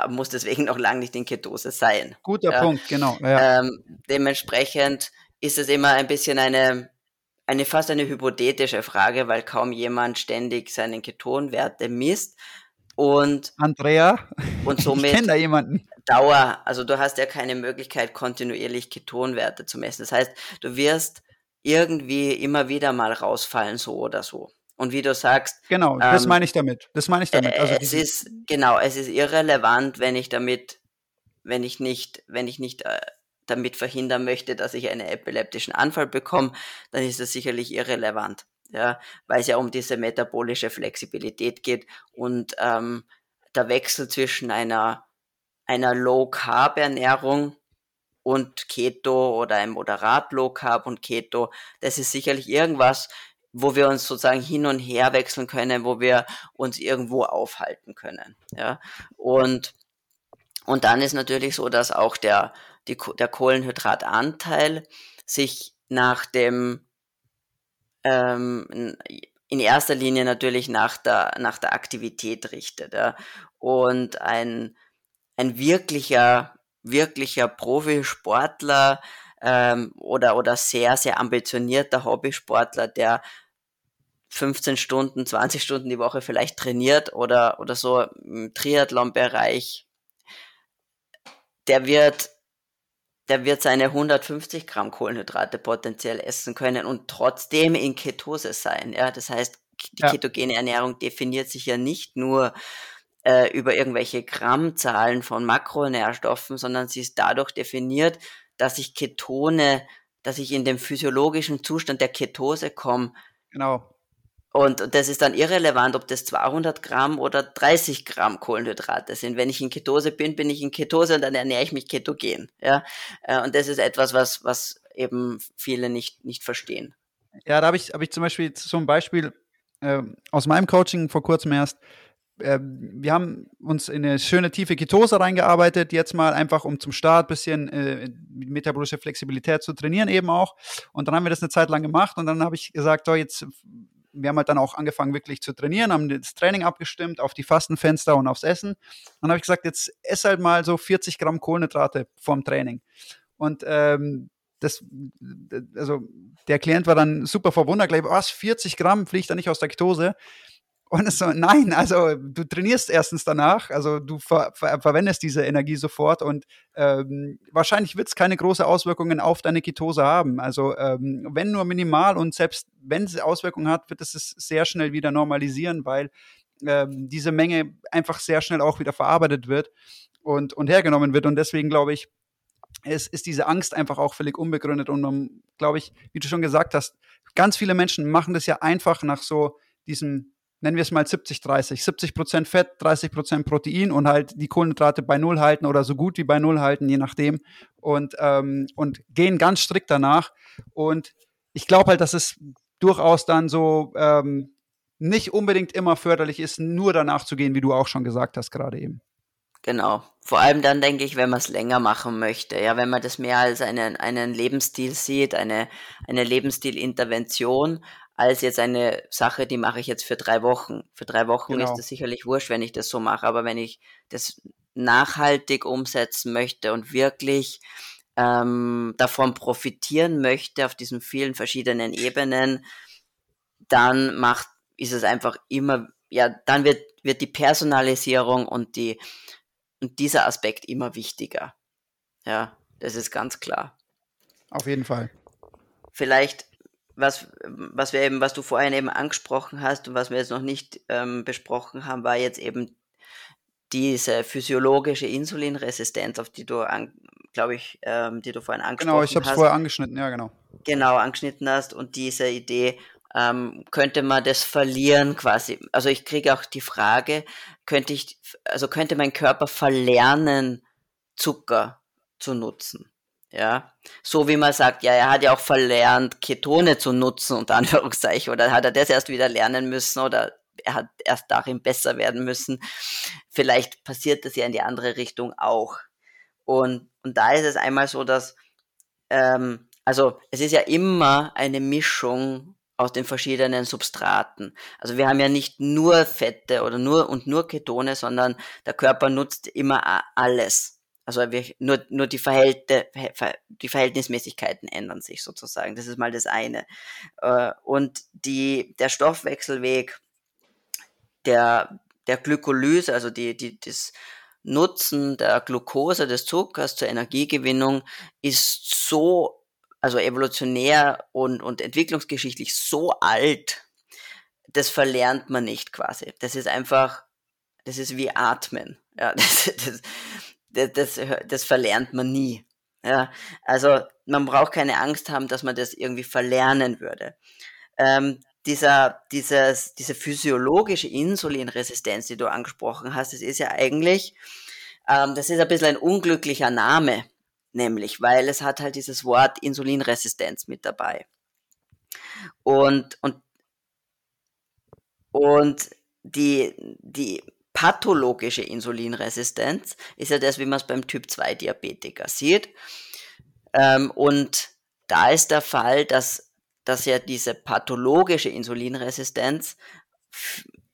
muss deswegen noch lange nicht in Ketose sein. Guter ja. Punkt, genau. Ja. Ähm, dementsprechend ist es immer ein bisschen eine, eine fast eine hypothetische Frage, weil kaum jemand ständig seine Ketonwerte misst. Und Andrea, und somit ich kenne da jemanden. Dauer, also du hast ja keine Möglichkeit, kontinuierlich Ketonwerte zu messen. Das heißt, du wirst irgendwie immer wieder mal rausfallen, so oder so. Und wie du sagst. Genau, das ähm, meine ich damit. Das meine ich damit. Also es ist, genau, es ist irrelevant, wenn ich damit, wenn ich nicht, wenn ich nicht äh, damit verhindern möchte, dass ich einen epileptischen Anfall bekomme, dann ist das sicherlich irrelevant. Ja, weil es ja um diese metabolische Flexibilität geht und ähm, der Wechsel zwischen einer, einer Low-Carb-Ernährung und Keto oder ein moderat Low Carb und Keto, das ist sicherlich irgendwas, wo wir uns sozusagen hin und her wechseln können, wo wir uns irgendwo aufhalten können. Ja? Und, und dann ist natürlich so, dass auch der, die, der Kohlenhydratanteil sich nach dem ähm, in erster Linie natürlich nach der, nach der Aktivität richtet. Ja? Und ein, ein wirklicher, wirklicher Profisportler ähm, oder, oder sehr, sehr ambitionierter Hobbysportler, der 15 Stunden, 20 Stunden die Woche vielleicht trainiert oder, oder so im Triathlon-Bereich, der wird, der wird seine 150 Gramm Kohlenhydrate potenziell essen können und trotzdem in Ketose sein. Ja, das heißt, die ja. ketogene Ernährung definiert sich ja nicht nur äh, über irgendwelche Grammzahlen von Makronährstoffen, sondern sie ist dadurch definiert, dass ich Ketone, dass ich in den physiologischen Zustand der Ketose komme. Genau. Und das ist dann irrelevant, ob das 200 Gramm oder 30 Gramm Kohlenhydrate sind. Wenn ich in Ketose bin, bin ich in Ketose und dann ernähre ich mich ketogen. Ja? Äh, und das ist etwas, was, was eben viele nicht, nicht verstehen. Ja, da habe ich, hab ich zum Beispiel so ein Beispiel äh, aus meinem Coaching vor kurzem erst. Äh, wir haben uns in eine schöne tiefe Ketose reingearbeitet, jetzt mal einfach, um zum Start ein bisschen äh, metabolische Flexibilität zu trainieren eben auch. Und dann haben wir das eine Zeit lang gemacht und dann habe ich gesagt, so jetzt wir haben halt dann auch angefangen wirklich zu trainieren, haben das Training abgestimmt auf die Fastenfenster und aufs Essen. Dann habe ich gesagt, jetzt ess halt mal so 40 Gramm Kohlenhydrate vorm Training. Und ähm, das, also der Klient war dann super verwundert, gleich, was, 40 Gramm fliegt da nicht aus der Ketose? Und es so, nein, also du trainierst erstens danach, also du ver ver verwendest diese Energie sofort und ähm, wahrscheinlich wird es keine große Auswirkungen auf deine Ketose haben. Also ähm, wenn nur minimal und selbst wenn es Auswirkungen hat, wird es es sehr schnell wieder normalisieren, weil ähm, diese Menge einfach sehr schnell auch wieder verarbeitet wird und, und hergenommen wird. Und deswegen glaube ich, es ist diese Angst einfach auch völlig unbegründet. Und um, glaube ich, wie du schon gesagt hast, ganz viele Menschen machen das ja einfach nach so diesem nennen wir es mal 70, 30. 70 Prozent Fett, 30 Prozent Protein und halt die Kohlenhydrate bei Null halten oder so gut wie bei Null halten, je nachdem. Und, ähm, und gehen ganz strikt danach. Und ich glaube halt, dass es durchaus dann so ähm, nicht unbedingt immer förderlich ist, nur danach zu gehen, wie du auch schon gesagt hast gerade eben. Genau. Vor allem dann denke ich, wenn man es länger machen möchte, ja, wenn man das mehr als einen, einen Lebensstil sieht, eine, eine Lebensstilintervention, als jetzt eine Sache, die mache ich jetzt für drei Wochen. Für drei Wochen genau. ist es sicherlich wurscht, wenn ich das so mache, aber wenn ich das nachhaltig umsetzen möchte und wirklich ähm, davon profitieren möchte auf diesen vielen verschiedenen Ebenen, dann macht, ist es einfach immer, ja, dann wird, wird die Personalisierung und die, und dieser Aspekt immer wichtiger. Ja, das ist ganz klar. Auf jeden Fall. Vielleicht was, was wir eben, was du vorhin eben angesprochen hast und was wir jetzt noch nicht ähm, besprochen haben, war jetzt eben diese physiologische Insulinresistenz, auf die du, glaube ich, ähm, die du vorhin angesprochen hast. Genau, ich habe es vorher angeschnitten, ja, genau. Genau, angeschnitten hast und diese Idee, ähm, könnte man das verlieren quasi. Also ich kriege auch die Frage, könnte ich, also könnte mein Körper verlernen, Zucker zu nutzen? Ja, so wie man sagt, ja, er hat ja auch verlernt, Ketone zu nutzen, unter Anführungszeichen, oder hat er das erst wieder lernen müssen, oder er hat erst darin besser werden müssen. Vielleicht passiert das ja in die andere Richtung auch. Und, und da ist es einmal so, dass, ähm, also es ist ja immer eine Mischung aus den verschiedenen Substraten. Also wir haben ja nicht nur Fette oder nur und nur Ketone, sondern der Körper nutzt immer alles. Also nur, nur die, Verhälte, die Verhältnismäßigkeiten ändern sich sozusagen. Das ist mal das eine. Äh, und die, der Stoffwechselweg der, der Glykolyse, also die, die, das Nutzen der Glucose, des Zuckers zur Energiegewinnung, ist so, also evolutionär und, und entwicklungsgeschichtlich so alt, das verlernt man nicht quasi. Das ist einfach, das ist wie Atmen. Ja, das, das, das, das, das verlernt man nie. Ja, also man braucht keine Angst haben, dass man das irgendwie verlernen würde. Ähm, dieser, dieses, diese physiologische Insulinresistenz, die du angesprochen hast, das ist ja eigentlich, ähm, das ist ein bisschen ein unglücklicher Name, nämlich, weil es hat halt dieses Wort Insulinresistenz mit dabei. Und, und, und die, die pathologische Insulinresistenz ist ja das, wie man es beim Typ 2 Diabetiker sieht. Ähm, und da ist der Fall, dass, dass ja diese pathologische Insulinresistenz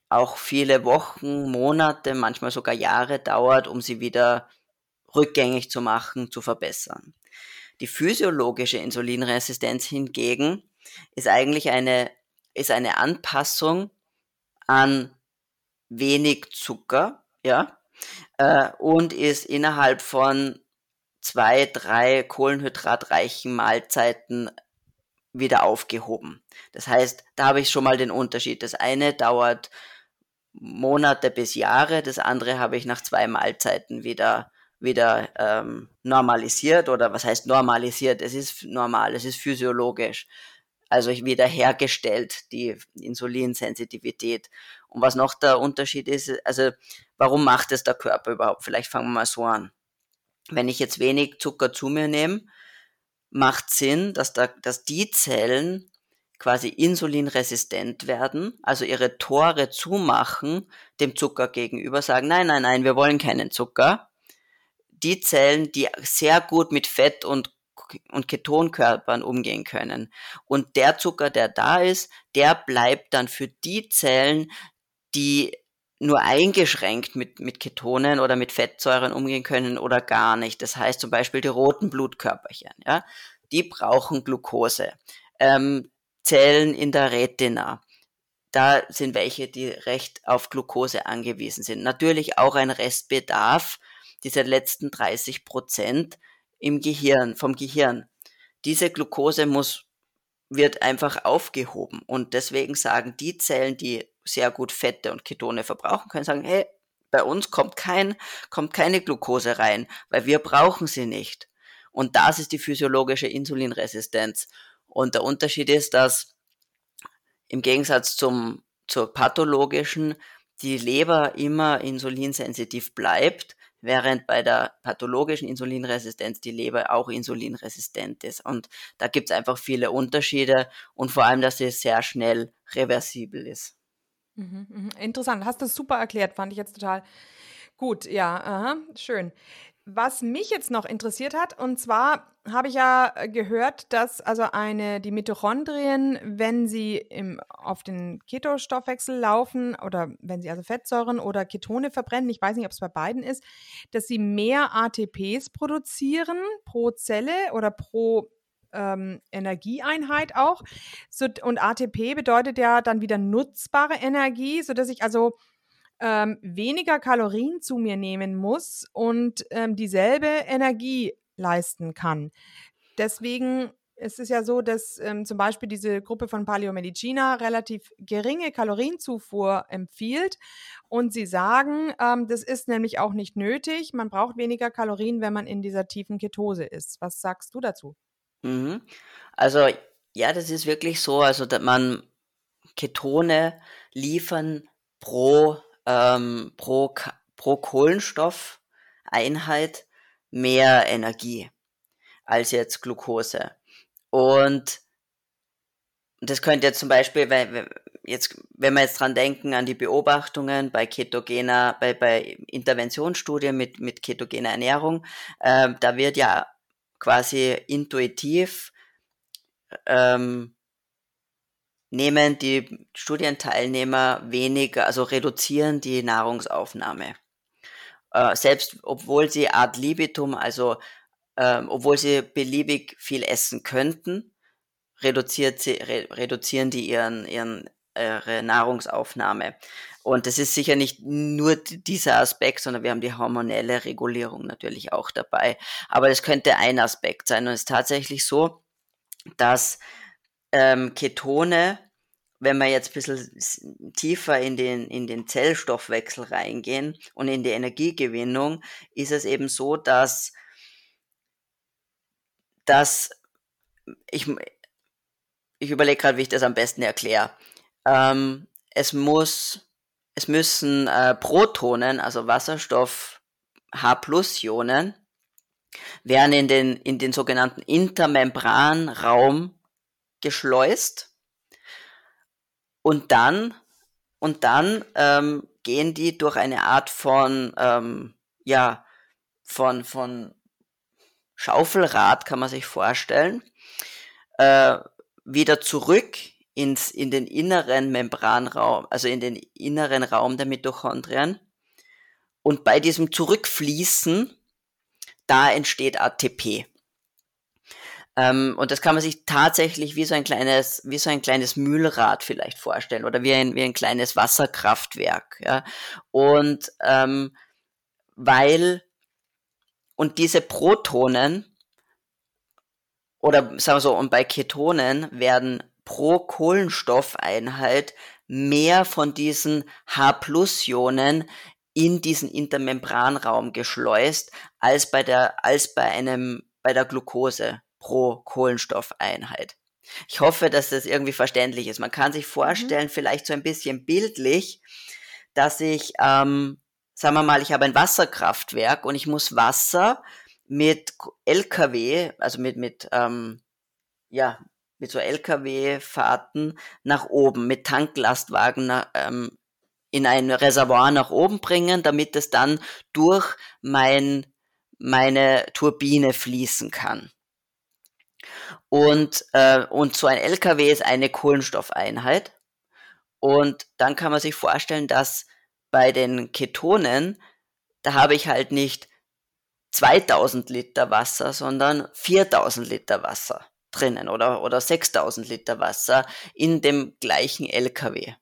auch viele Wochen, Monate, manchmal sogar Jahre dauert, um sie wieder rückgängig zu machen, zu verbessern. Die physiologische Insulinresistenz hingegen ist eigentlich eine, ist eine Anpassung an wenig Zucker, ja, äh, und ist innerhalb von zwei, drei kohlenhydratreichen Mahlzeiten wieder aufgehoben. Das heißt, da habe ich schon mal den Unterschied. Das eine dauert Monate bis Jahre, das andere habe ich nach zwei Mahlzeiten wieder wieder ähm, normalisiert oder was heißt normalisiert? Es ist normal, es ist physiologisch. Also wieder hergestellt, die Insulinsensitivität. Und was noch der Unterschied ist, also warum macht es der Körper überhaupt? Vielleicht fangen wir mal so an. Wenn ich jetzt wenig Zucker zu mir nehme, macht Sinn, dass, da, dass die Zellen quasi insulinresistent werden, also ihre Tore zumachen dem Zucker gegenüber, sagen, nein, nein, nein, wir wollen keinen Zucker. Die Zellen, die sehr gut mit Fett und und Ketonkörpern umgehen können. Und der Zucker, der da ist, der bleibt dann für die Zellen, die nur eingeschränkt mit, mit Ketonen oder mit Fettsäuren umgehen können oder gar nicht. Das heißt zum Beispiel die roten Blutkörperchen, ja, die brauchen Glucose. Ähm, Zellen in der Retina, da sind welche, die recht auf Glucose angewiesen sind. Natürlich auch ein Restbedarf, diese letzten 30 Prozent im Gehirn, vom Gehirn. Diese Glucose muss, wird einfach aufgehoben und deswegen sagen die Zellen, die sehr gut Fette und Ketone verbrauchen können, sagen, hey, bei uns kommt kein, kommt keine Glucose rein, weil wir brauchen sie nicht. Und das ist die physiologische Insulinresistenz. Und der Unterschied ist, dass im Gegensatz zum, zur pathologischen die Leber immer insulinsensitiv bleibt, während bei der pathologischen Insulinresistenz die Leber auch insulinresistent ist. Und da gibt es einfach viele Unterschiede und vor allem, dass sie sehr schnell reversibel ist. Mhm, mhm. Interessant, hast du super erklärt, fand ich jetzt total gut. Ja, aha, schön. Was mich jetzt noch interessiert hat, und zwar habe ich ja gehört, dass also eine, die Mitochondrien, wenn sie im, auf den Ketostoffwechsel laufen oder wenn sie also Fettsäuren oder Ketone verbrennen, ich weiß nicht, ob es bei beiden ist, dass sie mehr ATPs produzieren pro Zelle oder pro ähm, Energieeinheit auch. So, und ATP bedeutet ja dann wieder nutzbare Energie, sodass ich also ähm, weniger Kalorien zu mir nehmen muss und ähm, dieselbe Energie leisten kann. Deswegen ist es ja so, dass ähm, zum Beispiel diese Gruppe von Paleomedicina relativ geringe Kalorienzufuhr empfiehlt. Und sie sagen, ähm, das ist nämlich auch nicht nötig. Man braucht weniger Kalorien, wenn man in dieser tiefen Ketose ist. Was sagst du dazu? Mhm. Also ja, das ist wirklich so, also dass man Ketone liefern pro, ähm, pro, pro Kohlenstoffeinheit mehr Energie als jetzt Glucose. Und das könnte jetzt zum Beispiel, wenn, jetzt, wenn wir jetzt dran denken an die Beobachtungen bei ketogener, bei, bei Interventionsstudien mit, mit ketogener Ernährung, äh, da wird ja quasi intuitiv ähm, nehmen die Studienteilnehmer weniger, also reduzieren die Nahrungsaufnahme. Äh, selbst obwohl sie ad libitum, also äh, obwohl sie beliebig viel essen könnten, reduziert sie, re reduzieren die ihren, ihren ihre Nahrungsaufnahme. Und das ist sicher nicht nur dieser Aspekt, sondern wir haben die hormonelle Regulierung natürlich auch dabei. Aber das könnte ein Aspekt sein. Und es ist tatsächlich so, dass ähm, Ketone, wenn wir jetzt ein bisschen tiefer in den, in den Zellstoffwechsel reingehen und in die Energiegewinnung, ist es eben so, dass, dass ich, ich überlege gerade, wie ich das am besten erkläre. ähm, es muss, es müssen äh, Protonen, also Wasserstoff H-Plus-Ionen, werden in den, in den sogenannten Intermembranraum geschleust und dann, und dann ähm, gehen die durch eine Art von, ähm, ja, von, von Schaufelrad, kann man sich vorstellen, äh, wieder zurück ins, in den inneren Membranraum, also in den inneren Raum der Mitochondrien. Und bei diesem Zurückfließen, da entsteht ATP. Ähm, und das kann man sich tatsächlich wie so ein kleines, wie so ein kleines Mühlrad vielleicht vorstellen oder wie ein, wie ein kleines Wasserkraftwerk. Ja? Und ähm, weil, und diese Protonen, oder sagen wir so, und bei Ketonen werden pro Kohlenstoffeinheit mehr von diesen H-Plus-Ionen in diesen Intermembranraum geschleust als bei der, als bei einem, bei der Glucose pro Kohlenstoffeinheit. Ich hoffe, dass das irgendwie verständlich ist. Man kann sich vorstellen, mhm. vielleicht so ein bisschen bildlich, dass ich, ähm, sagen wir mal, ich habe ein Wasserkraftwerk und ich muss Wasser mit LKW, also mit, mit, ähm, ja, mit so LKW-Fahrten nach oben, mit Tanklastwagen nach, ähm, in ein Reservoir nach oben bringen, damit es dann durch mein, meine Turbine fließen kann. Und, äh, und so ein LKW ist eine Kohlenstoffeinheit. Und dann kann man sich vorstellen, dass bei den Ketonen, da habe ich halt nicht 2000 Liter Wasser, sondern 4000 Liter Wasser drinnen oder, oder 6000 Liter Wasser in dem gleichen LKW.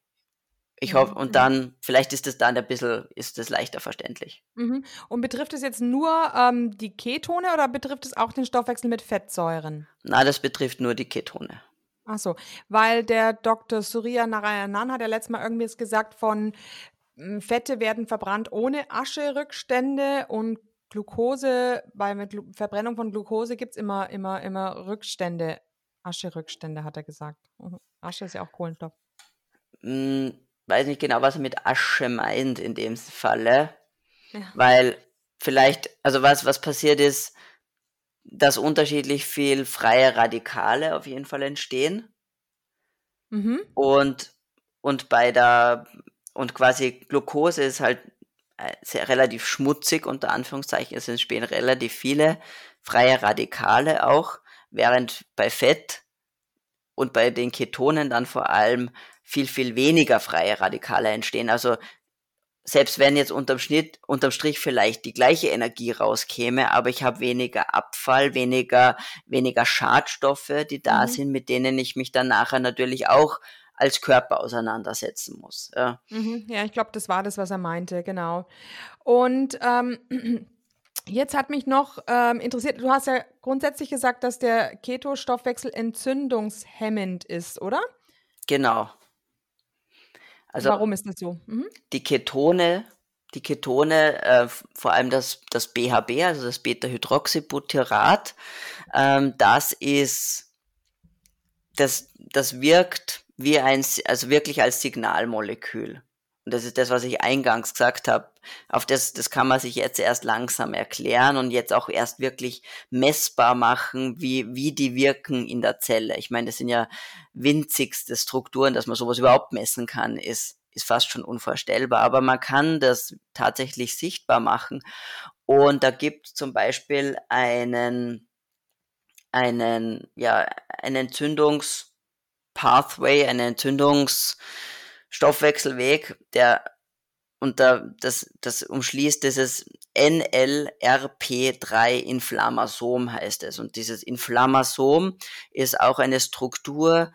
Ich hoffe, mhm, und mhm. dann, vielleicht ist es dann ein bisschen, ist es leichter verständlich. Mhm. Und betrifft es jetzt nur ähm, die Ketone oder betrifft es auch den Stoffwechsel mit Fettsäuren? Na, das betrifft nur die Ketone. Ach so, weil der Dr. Surya Narayanan hat ja letztes Mal irgendwie gesagt von hm, Fette werden verbrannt ohne Ascherückstände und Glucose, bei Glu Verbrennung von Glucose gibt es immer, immer, immer Rückstände, Ascherückstände, hat er gesagt. Mhm. Asche ist ja auch Kohlenstoff. Hm, weiß nicht genau, was er mit Asche meint in dem Falle. Ja. Weil vielleicht, also was, was passiert ist, dass unterschiedlich viel freie Radikale auf jeden Fall entstehen. Mhm. Und, und bei der, und quasi Glucose ist halt äh, sehr relativ schmutzig, unter Anführungszeichen, es entstehen relativ viele freie Radikale auch, während bei Fett und bei den Ketonen dann vor allem viel, viel weniger freie Radikale entstehen. Also selbst wenn jetzt unterm Schnitt, unterm Strich vielleicht die gleiche Energie rauskäme, aber ich habe weniger Abfall, weniger, weniger Schadstoffe, die da mhm. sind, mit denen ich mich dann nachher natürlich auch als Körper auseinandersetzen muss. Ja, mhm, ja ich glaube, das war das, was er meinte, genau. Und ähm, Jetzt hat mich noch ähm, interessiert, du hast ja grundsätzlich gesagt, dass der Keto-Stoffwechsel entzündungshemmend ist, oder? Genau. Also Warum ist das so? Mhm. Die Ketone, die Ketone, äh, vor allem das, das BHB, also das Beta-Hydroxybutyrat, ähm, das ist, das, das wirkt wie ein, also wirklich als Signalmolekül. Und das ist das, was ich eingangs gesagt habe. Auf das, das kann man sich jetzt erst langsam erklären und jetzt auch erst wirklich messbar machen, wie, wie die wirken in der Zelle. Ich meine, das sind ja winzigste Strukturen, dass man sowas überhaupt messen kann, ist, ist fast schon unvorstellbar. Aber man kann das tatsächlich sichtbar machen. Und da gibt zum Beispiel einen, einen, ja, einen Entzündungspathway, einen Entzündungs, Stoffwechselweg, der und da, das, das umschließt dieses NLRP3-Inflammasom heißt es. Und dieses Inflammasom ist auch eine Struktur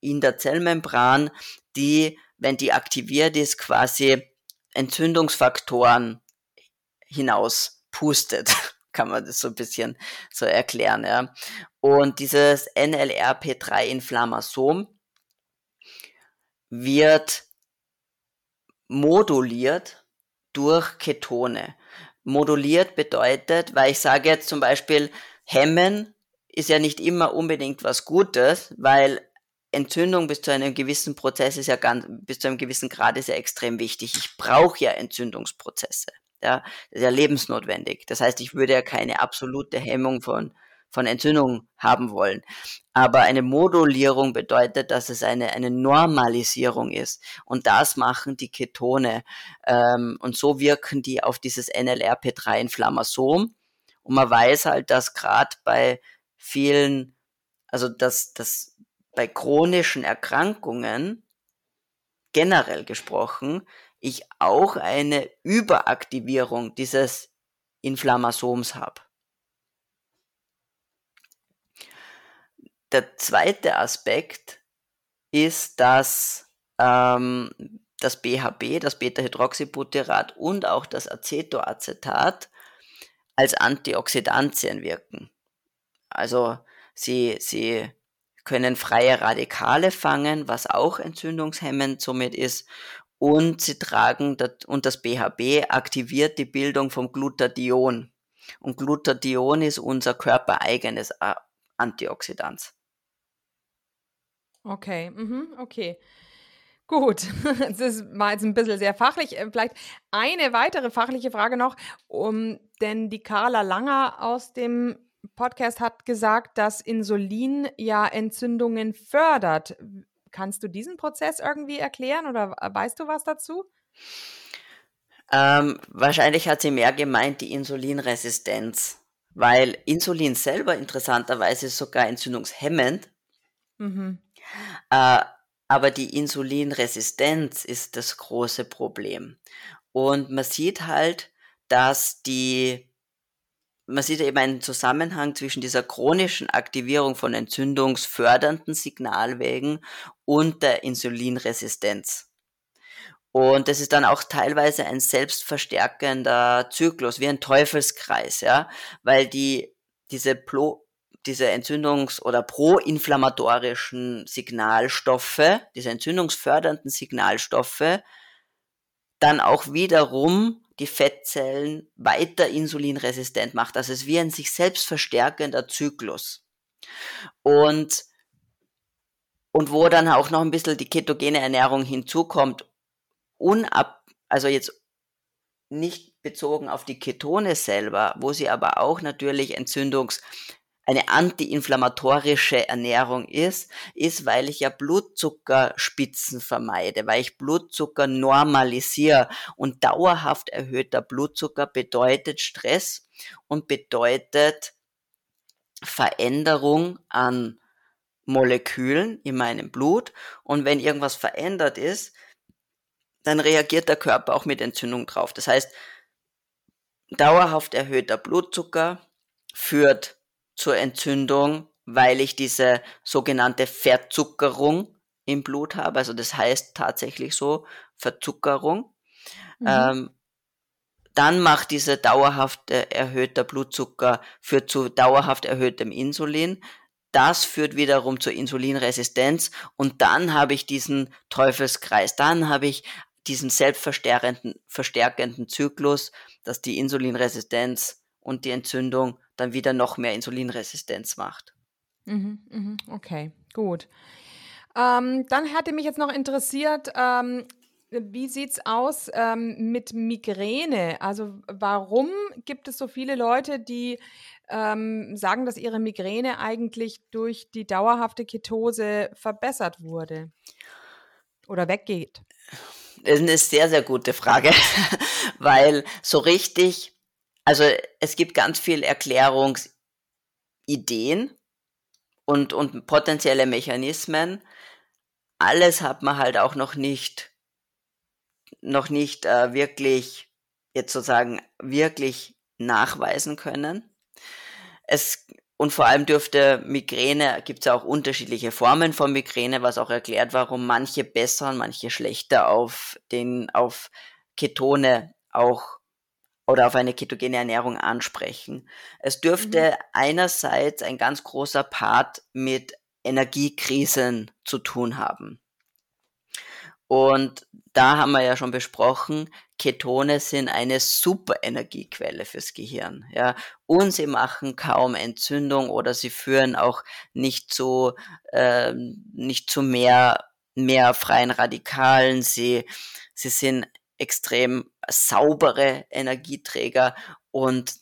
in der Zellmembran, die, wenn die aktiviert ist, quasi Entzündungsfaktoren hinaus pustet. Kann man das so ein bisschen so erklären. Ja. Und dieses NLRP3-Inflammasom wird moduliert durch Ketone. Moduliert bedeutet, weil ich sage jetzt zum Beispiel, hemmen ist ja nicht immer unbedingt was Gutes, weil Entzündung bis zu einem gewissen Prozess ist ja ganz, bis zu einem gewissen Grad ist ja extrem wichtig. Ich brauche ja Entzündungsprozesse. Ja, das ist ja lebensnotwendig. Das heißt, ich würde ja keine absolute Hemmung von, von Entzündung haben wollen. Aber eine Modulierung bedeutet, dass es eine, eine Normalisierung ist. Und das machen die Ketone. Ähm, und so wirken die auf dieses NLRP3-Inflammasom. Und man weiß halt, dass gerade bei vielen, also dass, dass bei chronischen Erkrankungen generell gesprochen, ich auch eine Überaktivierung dieses Inflammasoms habe. Der zweite Aspekt ist, dass ähm, das BHB, das Beta-Hydroxybutyrat und auch das Acetoacetat als Antioxidantien wirken. Also sie, sie können freie Radikale fangen, was auch entzündungshemmend somit ist. Und sie tragen, und das BHB aktiviert die Bildung vom Glutathion. Und Glutathion ist unser körpereigenes Antioxidant. Okay, mhm, okay. Gut, das war jetzt ein bisschen sehr fachlich. Äh, vielleicht eine weitere fachliche Frage noch, um, denn die Carla Langer aus dem Podcast hat gesagt, dass Insulin ja Entzündungen fördert. Kannst du diesen Prozess irgendwie erklären oder weißt du was dazu? Ähm, wahrscheinlich hat sie mehr gemeint die Insulinresistenz, weil Insulin selber interessanterweise ist sogar entzündungshemmend. Mhm. Äh, aber die Insulinresistenz ist das große Problem. Und man sieht halt, dass die man sieht eben einen Zusammenhang zwischen dieser chronischen Aktivierung von entzündungsfördernden Signalwegen und der Insulinresistenz. Und das ist dann auch teilweise ein selbstverstärkender Zyklus, wie ein Teufelskreis, ja, weil die, diese, diese entzündungs- oder proinflammatorischen Signalstoffe, diese entzündungsfördernden Signalstoffe, dann auch wiederum die Fettzellen weiter insulinresistent macht. Also es ist wie ein sich selbst verstärkender Zyklus. Und, und wo dann auch noch ein bisschen die ketogene Ernährung hinzukommt, unab, also jetzt nicht bezogen auf die Ketone selber, wo sie aber auch natürlich Entzündungs, eine antiinflammatorische Ernährung ist, ist, weil ich ja Blutzuckerspitzen vermeide, weil ich Blutzucker normalisiere und dauerhaft erhöhter Blutzucker bedeutet Stress und bedeutet Veränderung an Molekülen in meinem Blut und wenn irgendwas verändert ist, dann reagiert der Körper auch mit Entzündung drauf. Das heißt, dauerhaft erhöhter Blutzucker führt zur Entzündung, weil ich diese sogenannte Verzuckerung im Blut habe. Also das heißt tatsächlich so Verzuckerung. Mhm. Ähm, dann macht diese dauerhaft erhöhter Blutzucker führt zu dauerhaft erhöhtem Insulin. Das führt wiederum zur Insulinresistenz und dann habe ich diesen Teufelskreis. Dann habe ich diesen selbstverstärkenden verstärkenden Zyklus, dass die Insulinresistenz und die Entzündung dann wieder noch mehr Insulinresistenz macht. Mhm, mhm, okay, gut. Ähm, dann hätte mich jetzt noch interessiert, ähm, wie sieht es aus ähm, mit Migräne? Also warum gibt es so viele Leute, die ähm, sagen, dass ihre Migräne eigentlich durch die dauerhafte Ketose verbessert wurde oder weggeht? Das ist eine sehr, sehr gute Frage, weil so richtig also es gibt ganz viel Erklärungsideen und, und potenzielle Mechanismen. Alles hat man halt auch noch nicht, noch nicht äh, wirklich, jetzt sozusagen, wirklich nachweisen können. Es, und vor allem dürfte Migräne, gibt es ja auch unterschiedliche Formen von Migräne, was auch erklärt, warum manche besser und manche schlechter auf den, auf Ketone auch oder auf eine ketogene Ernährung ansprechen. Es dürfte mhm. einerseits ein ganz großer Part mit Energiekrisen zu tun haben. Und da haben wir ja schon besprochen, Ketone sind eine super Energiequelle fürs Gehirn. Ja. Und sie machen kaum Entzündung oder sie führen auch nicht zu, äh, nicht zu mehr, mehr freien Radikalen. Sie, sie sind extrem saubere Energieträger und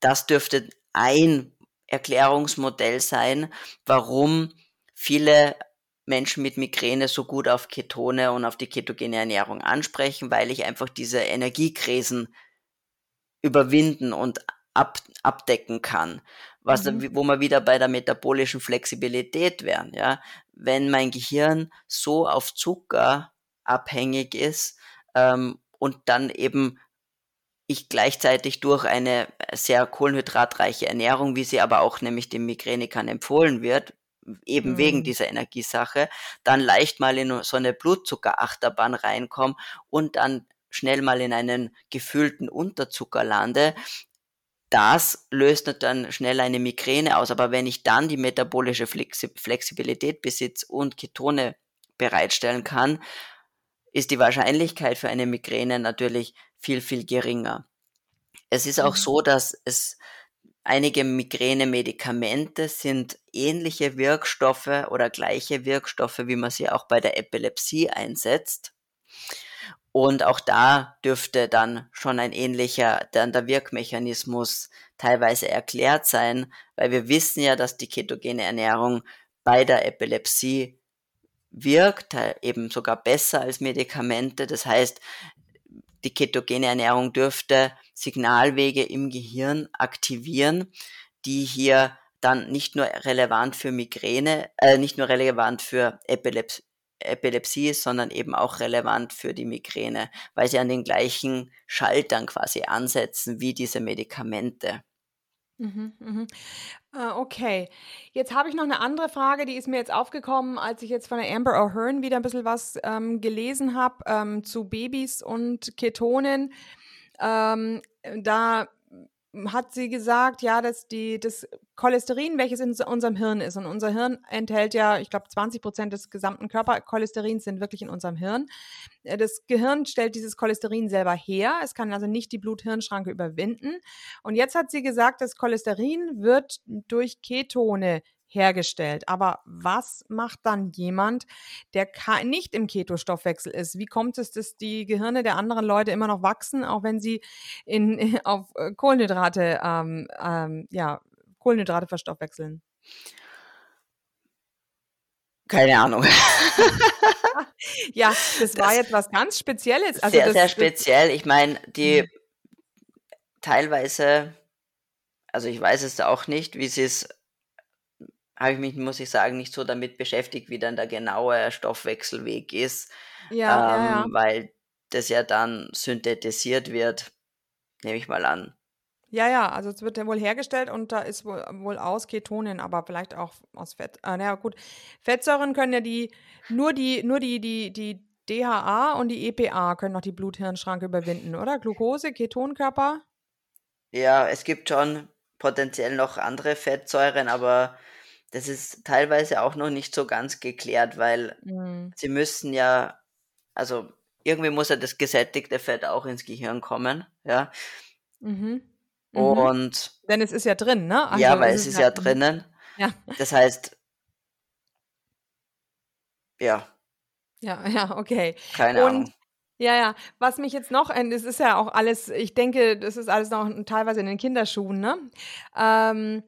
das dürfte ein Erklärungsmodell sein, warum viele Menschen mit Migräne so gut auf Ketone und auf die ketogene Ernährung ansprechen, weil ich einfach diese Energiekrisen überwinden und ab, abdecken kann. Was, mhm. wo wir wieder bei der metabolischen Flexibilität wären, ja. Wenn mein Gehirn so auf Zucker abhängig ist ähm, und dann eben ich gleichzeitig durch eine sehr kohlenhydratreiche Ernährung, wie sie aber auch nämlich dem Migränikern empfohlen wird, eben mhm. wegen dieser Energiesache, dann leicht mal in so eine Blutzuckerachterbahn reinkomme und dann schnell mal in einen gefühlten Unterzucker lande, das löst dann schnell eine Migräne aus. Aber wenn ich dann die metabolische Flexibilität besitze und Ketone bereitstellen kann, ist die Wahrscheinlichkeit für eine Migräne natürlich viel, viel geringer. Es ist auch mhm. so, dass es Einige Migräne-Medikamente sind ähnliche Wirkstoffe oder gleiche Wirkstoffe, wie man sie auch bei der Epilepsie einsetzt. Und auch da dürfte dann schon ein ähnlicher, dann der Wirkmechanismus teilweise erklärt sein, weil wir wissen ja, dass die ketogene Ernährung bei der Epilepsie wirkt, eben sogar besser als Medikamente. Das heißt, die ketogene Ernährung dürfte Signalwege im Gehirn aktivieren, die hier dann nicht nur relevant für Migräne, äh, nicht nur relevant für Epilepsie, Epilepsie sondern eben auch relevant für die Migräne, weil sie an den gleichen Schaltern quasi ansetzen wie diese Medikamente. Mhm, mhm. Äh, okay. Jetzt habe ich noch eine andere Frage, die ist mir jetzt aufgekommen, als ich jetzt von der Amber O'Hearn wieder ein bisschen was ähm, gelesen habe ähm, zu Babys und Ketonen. Ähm, da hat sie gesagt, ja, dass die, das Cholesterin, welches in unserem Hirn ist, und unser Hirn enthält ja, ich glaube, 20 Prozent des gesamten Körpercholesterins sind wirklich in unserem Hirn. Äh, das Gehirn stellt dieses Cholesterin selber her. Es kann also nicht die Blut-Hirn-Schranke überwinden. Und jetzt hat sie gesagt, das Cholesterin wird durch Ketone hergestellt. Aber was macht dann jemand, der nicht im Ketostoffwechsel ist? Wie kommt es, dass die Gehirne der anderen Leute immer noch wachsen, auch wenn sie in, auf äh, Kohlenhydrate, ähm, ähm, ja, Kohlenhydrate verstoffwechseln? Keine Ahnung. ja, das war das jetzt was ganz Spezielles. Also sehr, sehr speziell. Ich meine, die mhm. teilweise, also ich weiß es auch nicht, wie sie es habe ich mich, muss ich sagen, nicht so damit beschäftigt, wie dann der genaue Stoffwechselweg ist. Ja, ähm, ja, ja. Weil das ja dann synthetisiert wird, nehme ich mal an. Ja, ja, also es wird ja wohl hergestellt und da ist wohl, wohl aus Ketonen, aber vielleicht auch aus Fett. Äh, naja, gut. Fettsäuren können ja die, nur die, nur die, die, die DHA und die EPA können noch die Blut-Hirn-Schranke überwinden, oder? Glucose, Ketonkörper? Ja, es gibt schon potenziell noch andere Fettsäuren, aber das ist teilweise auch noch nicht so ganz geklärt, weil mhm. sie müssen ja, also irgendwie muss ja das gesättigte Fett auch ins Gehirn kommen, ja. Mhm. Mhm. Und denn es ist ja drin, ne? Also ja, weil es ist ja, ja drinnen. Ja. Das heißt, ja. Ja, ja, okay. Keine Und, Ahnung. Ja, ja. Was mich jetzt noch, es ist ja auch alles, ich denke, das ist alles noch teilweise in den Kinderschuhen, ne? Ähm,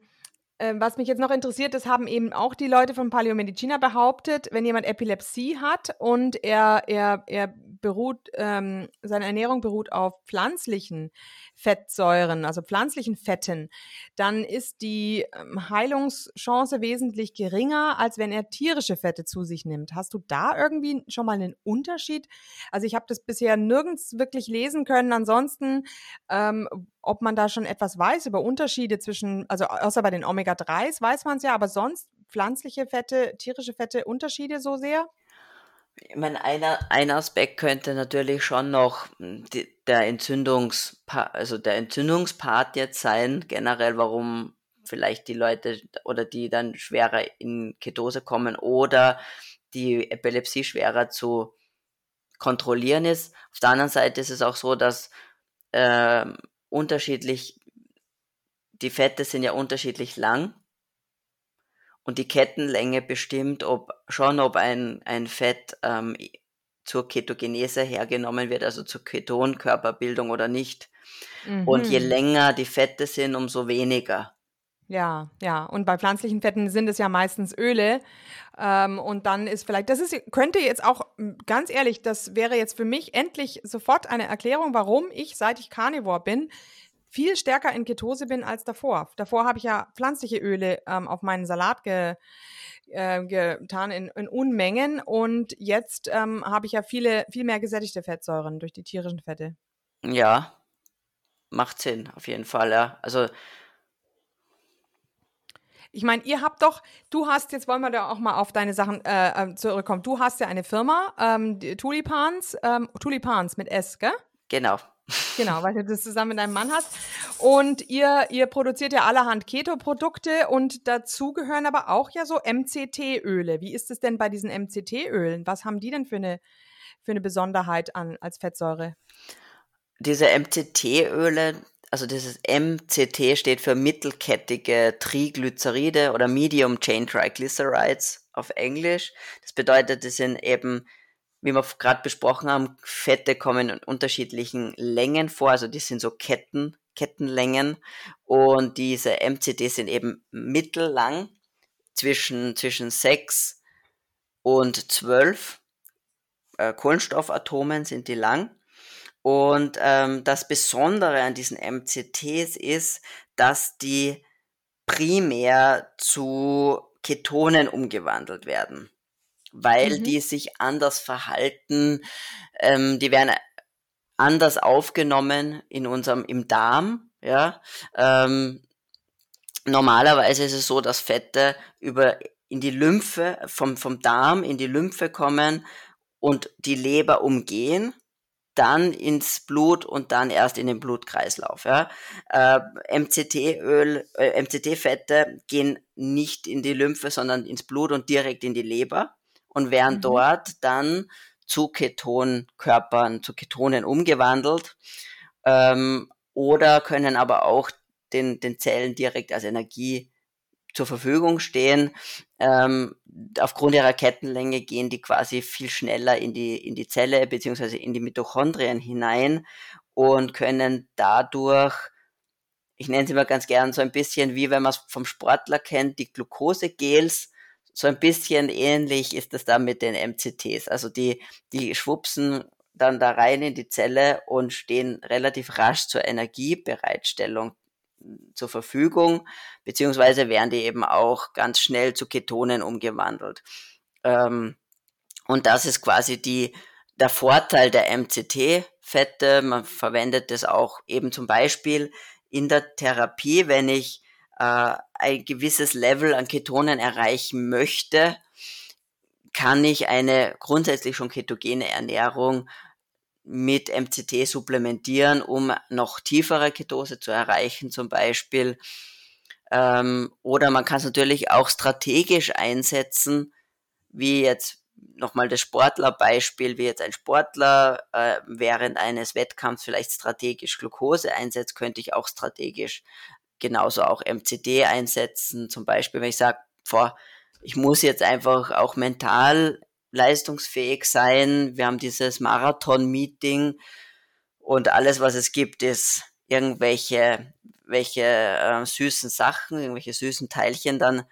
was mich jetzt noch interessiert, das haben eben auch die Leute von Paleomedicina behauptet, wenn jemand Epilepsie hat und er, er, er beruht, ähm, seine Ernährung beruht auf pflanzlichen Fettsäuren, also pflanzlichen Fetten, dann ist die ähm, Heilungschance wesentlich geringer, als wenn er tierische Fette zu sich nimmt. Hast du da irgendwie schon mal einen Unterschied? Also ich habe das bisher nirgends wirklich lesen können. Ansonsten, ähm, ob man da schon etwas weiß über Unterschiede zwischen, also außer bei den Omega-3s weiß man es ja, aber sonst pflanzliche Fette, tierische Fette, Unterschiede so sehr? Ich meine, einer, ein Aspekt könnte natürlich schon noch hm, die, der Entzündungspart, also der Entzündungspart jetzt sein, generell, warum vielleicht die Leute oder die dann schwerer in Ketose kommen oder die Epilepsie schwerer zu kontrollieren ist. Auf der anderen Seite ist es auch so, dass äh, unterschiedlich, die Fette sind ja unterschiedlich lang und die Kettenlänge bestimmt, ob schon, ob ein, ein Fett ähm, zur Ketogenese hergenommen wird, also zur Ketonkörperbildung oder nicht. Mhm. Und je mhm. länger die Fette sind, umso weniger. Ja, ja. Und bei pflanzlichen Fetten sind es ja meistens Öle. Ähm, und dann ist vielleicht, das ist, könnte jetzt auch, ganz ehrlich, das wäre jetzt für mich endlich sofort eine Erklärung, warum ich, seit ich Carnivore bin, viel stärker in Ketose bin als davor. Davor habe ich ja pflanzliche Öle ähm, auf meinen Salat ge, äh, getan in, in, Unmengen und jetzt ähm, habe ich ja viele, viel mehr gesättigte Fettsäuren durch die tierischen Fette. Ja, macht Sinn, auf jeden Fall, ja. Also ich meine, ihr habt doch, du hast, jetzt wollen wir da auch mal auf deine Sachen äh, äh zurückkommen. Du hast ja eine Firma, ähm, Tulipans, ähm, Tulipans mit S, gell? Genau. Genau, weil du das zusammen mit deinem Mann hast. Und ihr, ihr produziert ja allerhand Keto-Produkte und dazu gehören aber auch ja so MCT-Öle. Wie ist es denn bei diesen MCT-Ölen? Was haben die denn für eine, für eine Besonderheit an als Fettsäure? Diese MCT-Öle, also dieses MCT steht für mittelkettige Triglyceride oder Medium Chain Triglycerides auf Englisch. Das bedeutet, das sind eben wie wir gerade besprochen haben, Fette kommen in unterschiedlichen Längen vor, also die sind so Ketten, Kettenlängen. Und diese MCD sind eben mittellang, zwischen, zwischen 6 und 12 äh, Kohlenstoffatomen sind die lang. Und ähm, das Besondere an diesen MCTs ist, dass die primär zu Ketonen umgewandelt werden weil mhm. die sich anders verhalten. Ähm, die werden anders aufgenommen in unserem, im Darm, ja. Ähm, normalerweise ist es so, dass Fette über in die Lymphe, vom, vom Darm in die Lymphe kommen und die Leber umgehen, dann ins Blut und dann erst in den Blutkreislauf. Ja. Äh, MCT-Öl, äh, MCT-Fette gehen nicht in die Lymphe, sondern ins Blut und direkt in die Leber und werden mhm. dort dann zu Ketonkörpern, zu Ketonen umgewandelt ähm, oder können aber auch den, den Zellen direkt als Energie zur Verfügung stehen. Ähm, aufgrund ihrer Kettenlänge gehen die quasi viel schneller in die, in die Zelle beziehungsweise in die Mitochondrien hinein und können dadurch, ich nenne sie mal ganz gern so ein bisschen wie wenn man es vom Sportler kennt, die Glukosegels so ein bisschen ähnlich ist es da mit den MCTs. Also die, die schwupsen dann da rein in die Zelle und stehen relativ rasch zur Energiebereitstellung zur Verfügung, beziehungsweise werden die eben auch ganz schnell zu Ketonen umgewandelt. Ähm, und das ist quasi die, der Vorteil der MCT-Fette. Man verwendet das auch eben zum Beispiel in der Therapie, wenn ich äh, ein gewisses Level an Ketonen erreichen möchte, kann ich eine grundsätzlich schon ketogene Ernährung mit MCT supplementieren, um noch tiefere Ketose zu erreichen zum Beispiel. Ähm, oder man kann es natürlich auch strategisch einsetzen, wie jetzt nochmal das Sportlerbeispiel, wie jetzt ein Sportler äh, während eines Wettkampfs vielleicht strategisch Glucose einsetzt, könnte ich auch strategisch genauso auch MCD einsetzen. Zum Beispiel, wenn ich sage, boah, ich muss jetzt einfach auch mental leistungsfähig sein. Wir haben dieses Marathon-Meeting und alles, was es gibt, ist irgendwelche welche äh, süßen Sachen, irgendwelche süßen Teilchen, dann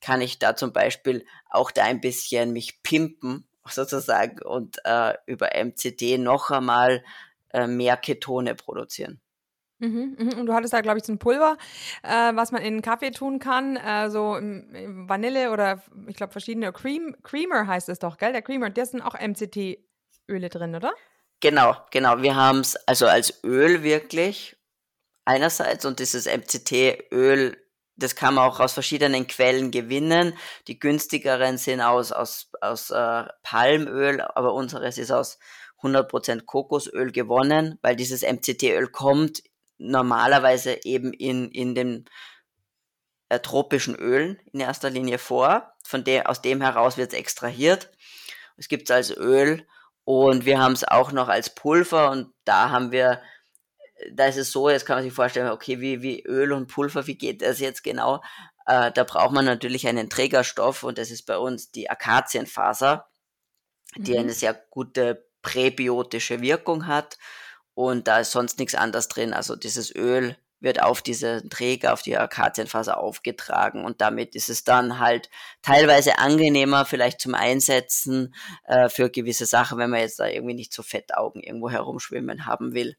kann ich da zum Beispiel auch da ein bisschen mich pimpen sozusagen und äh, über MCD noch einmal äh, mehr Ketone produzieren. Mhm, mhm. Und du hattest da, glaube ich, so ein Pulver, äh, was man in Kaffee tun kann, äh, so Vanille oder ich glaube verschiedene Cream, Creamer heißt es doch, gell? Der Creamer, der sind auch MCT-Öle drin, oder? Genau, genau. Wir haben es also als Öl wirklich einerseits und dieses MCT-Öl, das kann man auch aus verschiedenen Quellen gewinnen. Die günstigeren sind aus, aus, aus äh, Palmöl, aber unseres ist aus 100% Kokosöl gewonnen, weil dieses MCT-Öl kommt normalerweise eben in, in den äh, tropischen Ölen in erster Linie vor. Von der, aus dem heraus wird es extrahiert. Es gibt es als Öl Und wir haben es auch noch als Pulver und da haben wir, da ist es so, jetzt kann man sich vorstellen, okay, wie, wie Öl und Pulver, wie geht das jetzt genau? Äh, da braucht man natürlich einen Trägerstoff und das ist bei uns die Akazienfaser, die mhm. eine sehr gute präbiotische Wirkung hat und da ist sonst nichts anderes drin. Also dieses Öl wird auf diese Träger, auf die Akazienfaser aufgetragen und damit ist es dann halt teilweise angenehmer vielleicht zum Einsetzen äh, für gewisse Sachen, wenn man jetzt da irgendwie nicht so Fettaugen irgendwo herumschwimmen haben will.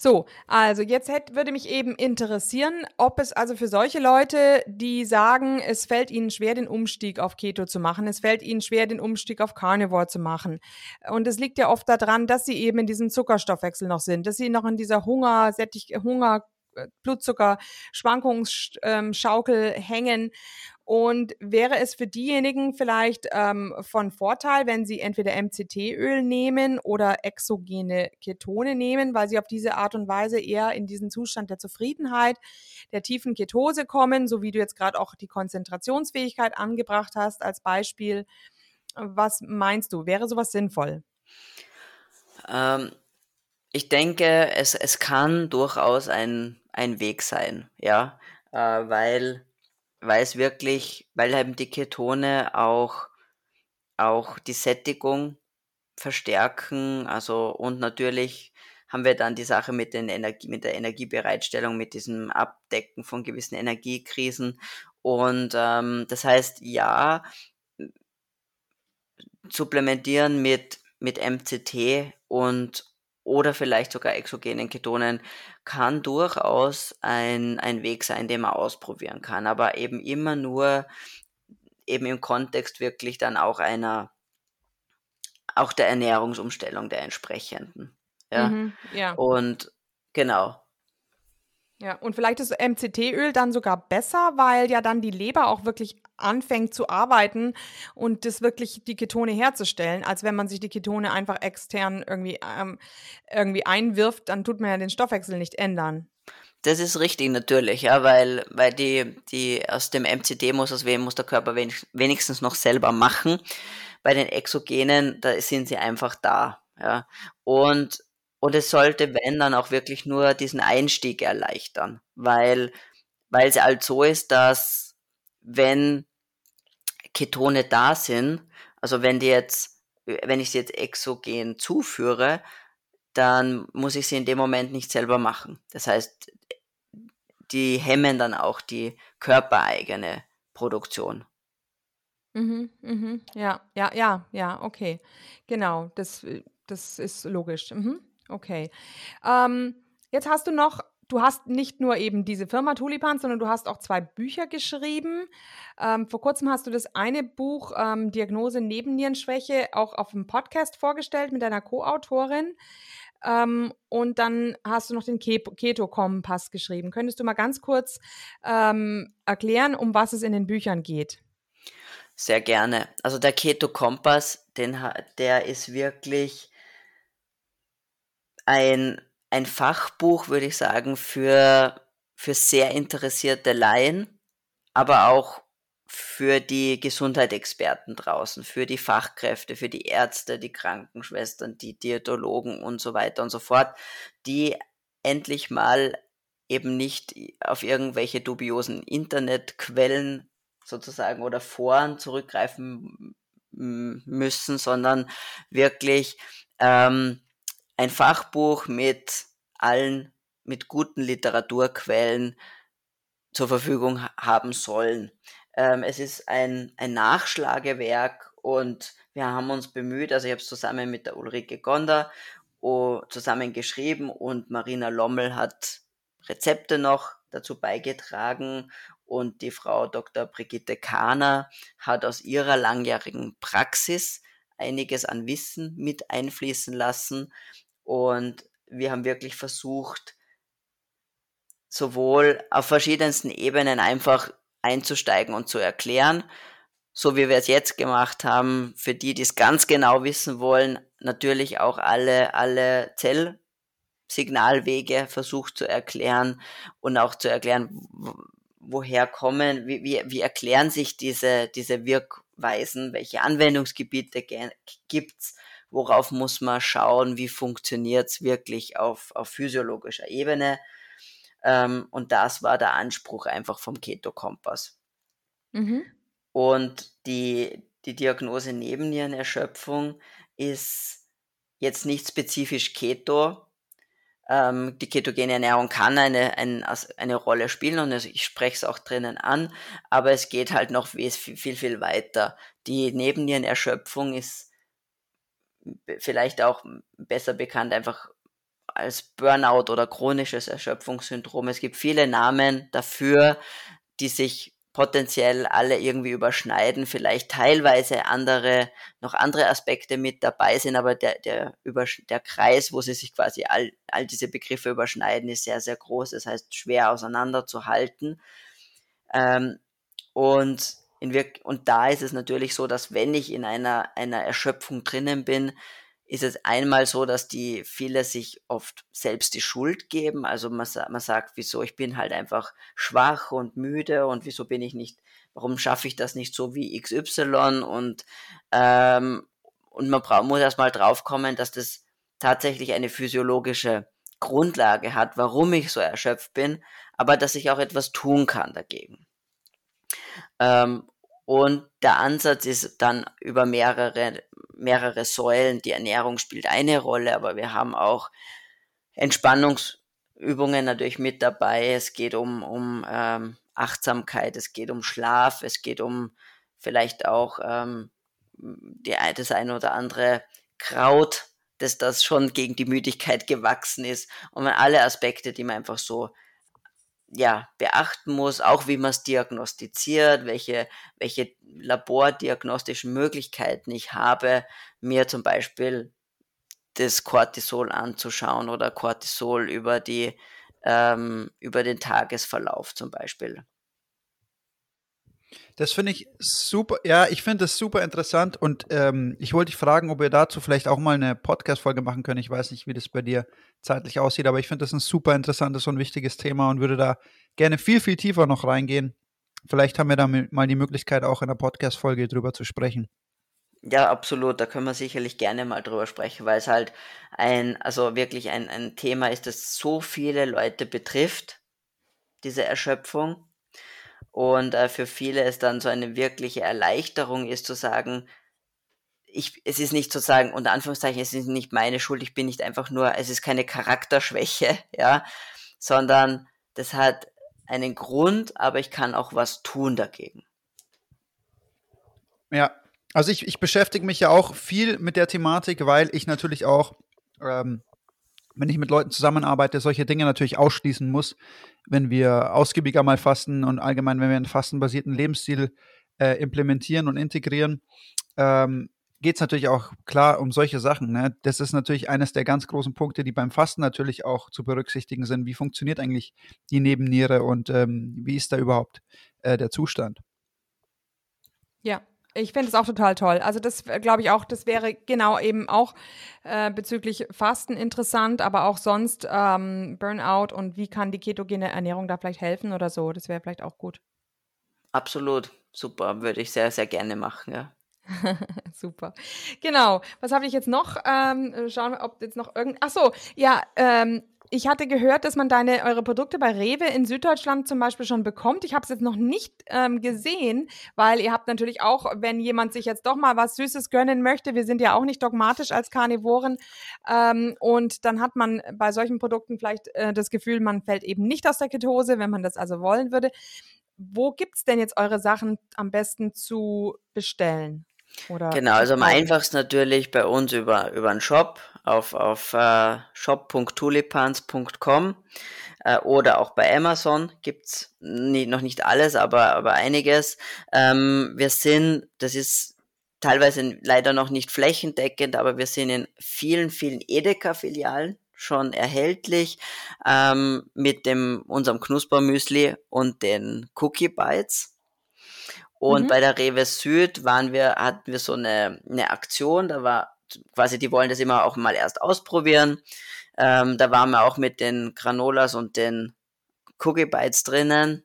So, also jetzt hätte, würde mich eben interessieren, ob es also für solche Leute, die sagen, es fällt ihnen schwer, den Umstieg auf Keto zu machen, es fällt ihnen schwer, den Umstieg auf Carnivore zu machen. Und es liegt ja oft daran, dass sie eben in diesem Zuckerstoffwechsel noch sind, dass sie noch in dieser Hunger, Sättig, Hunger, äh, Blutzucker, Schwankungsschaukel ähm, hängen und wäre es für diejenigen vielleicht ähm, von Vorteil, wenn sie entweder MCT-Öl nehmen oder exogene Ketone nehmen, weil sie auf diese Art und Weise eher in diesen Zustand der Zufriedenheit, der tiefen Ketose kommen, so wie du jetzt gerade auch die Konzentrationsfähigkeit angebracht hast als Beispiel. Was meinst du? Wäre sowas sinnvoll? Ähm, ich denke, es, es kann durchaus ein, ein Weg sein, ja, äh, weil weil es wirklich, weil eben die Ketone auch, auch die Sättigung verstärken, also und natürlich haben wir dann die Sache mit, den Energie, mit der Energiebereitstellung, mit diesem Abdecken von gewissen Energiekrisen. Und ähm, das heißt, ja, supplementieren mit, mit MCT und oder vielleicht sogar exogenen Ketonen kann durchaus ein, ein Weg sein, den man ausprobieren kann, aber eben immer nur eben im Kontext wirklich dann auch einer, auch der Ernährungsumstellung der entsprechenden. Ja. Mhm, ja. Und genau. Ja, und vielleicht ist MCT-Öl dann sogar besser, weil ja dann die Leber auch wirklich anfängt zu arbeiten und das wirklich die Ketone herzustellen, als wenn man sich die Ketone einfach extern irgendwie, ähm, irgendwie einwirft, dann tut man ja den Stoffwechsel nicht ändern. Das ist richtig natürlich, ja, weil, weil die, die aus dem MCT muss aus wem muss der Körper wenigstens noch selber machen. Bei den Exogenen, da sind sie einfach da. Ja. Und und es sollte, wenn, dann auch wirklich nur diesen Einstieg erleichtern, weil, weil es halt so ist, dass wenn Ketone da sind, also wenn die jetzt, wenn ich sie jetzt exogen zuführe, dann muss ich sie in dem Moment nicht selber machen. Das heißt, die hemmen dann auch die körpereigene Produktion. Mhm, mhm, ja, ja, ja, ja, okay. Genau, das, das ist logisch. Mhm. Okay. Ähm, jetzt hast du noch, du hast nicht nur eben diese Firma Tulipan, sondern du hast auch zwei Bücher geschrieben. Ähm, vor kurzem hast du das eine Buch ähm, Diagnose Nebennierenschwäche auch auf dem Podcast vorgestellt mit deiner Co-Autorin. Ähm, und dann hast du noch den Keto-Kompass geschrieben. Könntest du mal ganz kurz ähm, erklären, um was es in den Büchern geht? Sehr gerne. Also der Keto-Kompass, der ist wirklich ein, ein Fachbuch, würde ich sagen, für, für sehr interessierte Laien, aber auch für die Gesundheitsexperten draußen, für die Fachkräfte, für die Ärzte, die Krankenschwestern, die Diätologen und so weiter und so fort, die endlich mal eben nicht auf irgendwelche dubiosen Internetquellen sozusagen oder Foren zurückgreifen müssen, sondern wirklich ähm, ein Fachbuch mit allen, mit guten Literaturquellen zur Verfügung haben sollen. Ähm, es ist ein, ein Nachschlagewerk und wir haben uns bemüht, also ich habe es zusammen mit der Ulrike Gonder oh, zusammen geschrieben und Marina Lommel hat Rezepte noch dazu beigetragen und die Frau Dr. Brigitte Kahner hat aus ihrer langjährigen Praxis einiges an Wissen mit einfließen lassen und wir haben wirklich versucht, sowohl auf verschiedensten Ebenen einfach einzusteigen und zu erklären, so wie wir es jetzt gemacht haben, für die, die es ganz genau wissen wollen, natürlich auch alle, alle Zellsignalwege versucht zu erklären und auch zu erklären, woher kommen, wie, wie, wie erklären sich diese, diese Wirkweisen, welche Anwendungsgebiete gibt's worauf muss man schauen, wie funktioniert es wirklich auf, auf physiologischer Ebene. Ähm, und das war der Anspruch einfach vom Keto-Kompass. Mhm. Und die, die Diagnose Nebennierenerschöpfung ist jetzt nicht spezifisch Keto. Ähm, die ketogene Ernährung kann eine, ein, eine Rolle spielen und ich spreche es auch drinnen an, aber es geht halt noch viel, viel, viel weiter. Die Nebennierenerschöpfung ist vielleicht auch besser bekannt einfach als Burnout oder chronisches Erschöpfungssyndrom. Es gibt viele Namen dafür, die sich potenziell alle irgendwie überschneiden, vielleicht teilweise andere, noch andere Aspekte mit dabei sind, aber der, der, über, der Kreis, wo sie sich quasi all, all diese Begriffe überschneiden, ist sehr, sehr groß. Das heißt, schwer auseinanderzuhalten. Ähm, und, in Wirk und da ist es natürlich so, dass wenn ich in einer, einer Erschöpfung drinnen bin, ist es einmal so, dass die viele sich oft selbst die Schuld geben. Also man, man sagt, wieso ich bin halt einfach schwach und müde und wieso bin ich nicht, warum schaffe ich das nicht so wie XY und ähm, und man braucht, muss erstmal draufkommen, dass das tatsächlich eine physiologische Grundlage hat, warum ich so erschöpft bin, aber dass ich auch etwas tun kann dagegen. Ähm, und der Ansatz ist dann über mehrere, mehrere Säulen. Die Ernährung spielt eine Rolle, aber wir haben auch Entspannungsübungen natürlich mit dabei. Es geht um, um ähm, Achtsamkeit, es geht um Schlaf, es geht um vielleicht auch ähm, die, das eine oder andere Kraut, dass das schon gegen die Müdigkeit gewachsen ist. Und alle Aspekte, die man einfach so ja, beachten muss, auch wie man es diagnostiziert, welche, welche labordiagnostischen Möglichkeiten ich habe, mir zum Beispiel das Cortisol anzuschauen oder Cortisol über die ähm, über den Tagesverlauf zum Beispiel. Das finde ich super, ja, ich finde das super interessant und ähm, ich wollte dich fragen, ob wir dazu vielleicht auch mal eine Podcast-Folge machen können. Ich weiß nicht, wie das bei dir zeitlich aussieht, aber ich finde das ein super interessantes und wichtiges Thema und würde da gerne viel, viel tiefer noch reingehen. Vielleicht haben wir da mal die Möglichkeit, auch in einer Podcast-Folge drüber zu sprechen. Ja, absolut. Da können wir sicherlich gerne mal drüber sprechen, weil es halt ein, also wirklich ein, ein Thema ist, das so viele Leute betrifft, diese Erschöpfung und äh, für viele es dann so eine wirkliche Erleichterung ist zu sagen, ich, es ist nicht sozusagen, unter Anführungszeichen, es ist nicht meine Schuld, ich bin nicht einfach nur, es ist keine Charakterschwäche, ja, sondern das hat einen Grund, aber ich kann auch was tun dagegen. Ja, also ich, ich beschäftige mich ja auch viel mit der Thematik, weil ich natürlich auch ähm, wenn ich mit Leuten zusammenarbeite, solche Dinge natürlich ausschließen muss, wenn wir ausgiebiger mal fasten und allgemein, wenn wir einen fastenbasierten Lebensstil äh, implementieren und integrieren, ähm, geht es natürlich auch klar um solche Sachen. Ne? Das ist natürlich eines der ganz großen Punkte, die beim Fasten natürlich auch zu berücksichtigen sind. Wie funktioniert eigentlich die Nebenniere und ähm, wie ist da überhaupt äh, der Zustand? Ja, ich finde es auch total toll. Also das äh, glaube ich auch, das wäre genau eben auch äh, bezüglich Fasten interessant, aber auch sonst ähm, Burnout und wie kann die ketogene Ernährung da vielleicht helfen oder so. Das wäre vielleicht auch gut. Absolut, super, würde ich sehr, sehr gerne machen, ja. Super. Genau. Was habe ich jetzt noch? Ähm, schauen wir, ob jetzt noch irgend. Ach so, ja. Ähm, ich hatte gehört, dass man deine eure Produkte bei Rewe in Süddeutschland zum Beispiel schon bekommt. Ich habe es jetzt noch nicht ähm, gesehen, weil ihr habt natürlich auch, wenn jemand sich jetzt doch mal was Süßes gönnen möchte, wir sind ja auch nicht dogmatisch als Karnivoren, ähm, und dann hat man bei solchen Produkten vielleicht äh, das Gefühl, man fällt eben nicht aus der Ketose, wenn man das also wollen würde. Wo gibt es denn jetzt eure Sachen am besten zu bestellen? Oder genau, also am einfachsten natürlich bei uns über, über einen Shop auf, auf uh, shop.tulipans.com uh, oder auch bei Amazon gibt's nie, noch nicht alles, aber, aber einiges. Ähm, wir sind, das ist teilweise leider noch nicht flächendeckend, aber wir sind in vielen, vielen Edeka-Filialen schon erhältlich ähm, mit dem unserem Knuspermüsli und den Cookie Bites. Und mhm. bei der Rewe Süd waren wir, hatten wir so eine, eine Aktion, da war quasi, die wollen das immer auch mal erst ausprobieren. Ähm, da waren wir auch mit den Granolas und den Cookie Bites drinnen.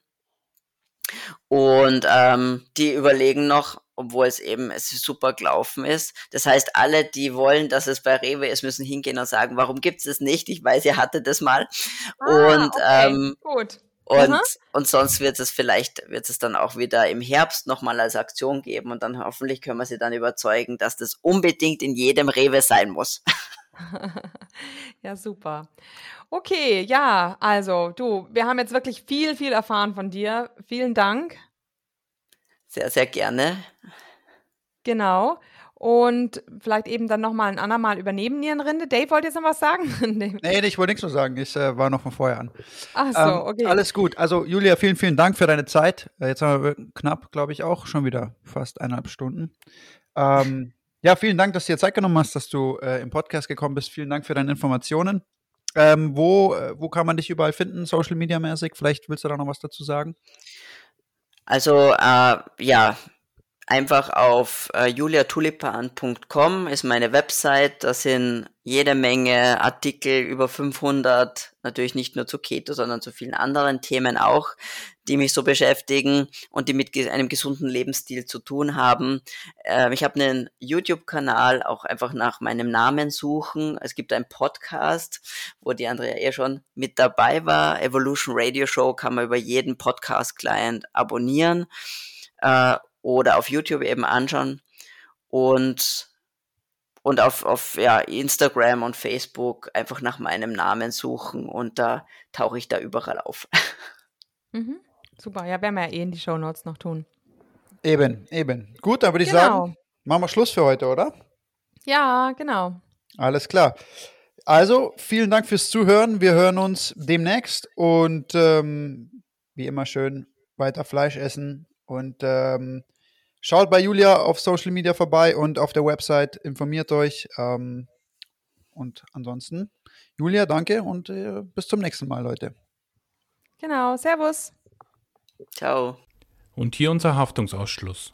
Und ähm, die überlegen noch, obwohl es eben es super gelaufen ist. Das heißt, alle, die wollen, dass es bei Rewe ist, müssen hingehen und sagen, warum gibt es es nicht? Ich weiß, ihr hattet das mal. Ah, und okay, ähm, gut. Und, Aha. und sonst wird es vielleicht, wird es dann auch wieder im Herbst nochmal als Aktion geben und dann hoffentlich können wir sie dann überzeugen, dass das unbedingt in jedem Rewe sein muss. Ja, super. Okay, ja, also du, wir haben jetzt wirklich viel, viel erfahren von dir. Vielen Dank. Sehr, sehr gerne. Genau. Und vielleicht eben dann nochmal ein andermal über Nebennierenrinde. Dave wollte jetzt noch was sagen? Nee. Nee, nee, ich wollte nichts mehr sagen. Ich äh, war noch von vorher an. Ach so, Ähm, okay. Alles gut. Also, Julia, vielen, vielen Dank für deine Zeit. Äh, Jetzt haben wir knapp, glaube ich, auch schon wieder fast eineinhalb Stunden. Ähm, ja, vielen Dank, dass du dir Zeit genommen hast, dass du äh, im Podcast gekommen bist. Vielen Dank für deine Informationen. Ähm, wo, äh, wo kann man dich überall finden, Social Media mäßig? Vielleicht willst du da noch was dazu sagen? Also äh, ja, einfach auf äh, juliatulipan.com ist meine Website. Da sind jede Menge Artikel, über 500, natürlich nicht nur zu Keto, sondern zu vielen anderen Themen auch, die mich so beschäftigen und die mit einem gesunden Lebensstil zu tun haben. Ähm, ich habe einen YouTube-Kanal, auch einfach nach meinem Namen suchen. Es gibt einen Podcast, wo die Andrea eh schon mit dabei war. Evolution Radio Show kann man über jeden Podcast-Client abonnieren äh, oder auf YouTube eben anschauen. Und, und auf, auf ja, Instagram und Facebook einfach nach meinem Namen suchen und da tauche ich da überall auf. Mhm. Super, ja, werden wir ja eh in die Shownotes noch tun. Eben, eben. Gut, dann würde ich Genau. sagen, machen wir Schluss für heute, oder? Ja, genau. Alles klar. Also, vielen Dank fürs Zuhören. Wir hören uns demnächst und ähm, wie immer schön weiter Fleisch essen und ähm, schaut bei Julia auf Social Media vorbei und auf der Website, informiert euch. Ähm, und ansonsten, Julia, danke und äh, bis zum nächsten Mal, Leute. Genau. Servus. Ciao. Und hier unser Haftungsausschluss.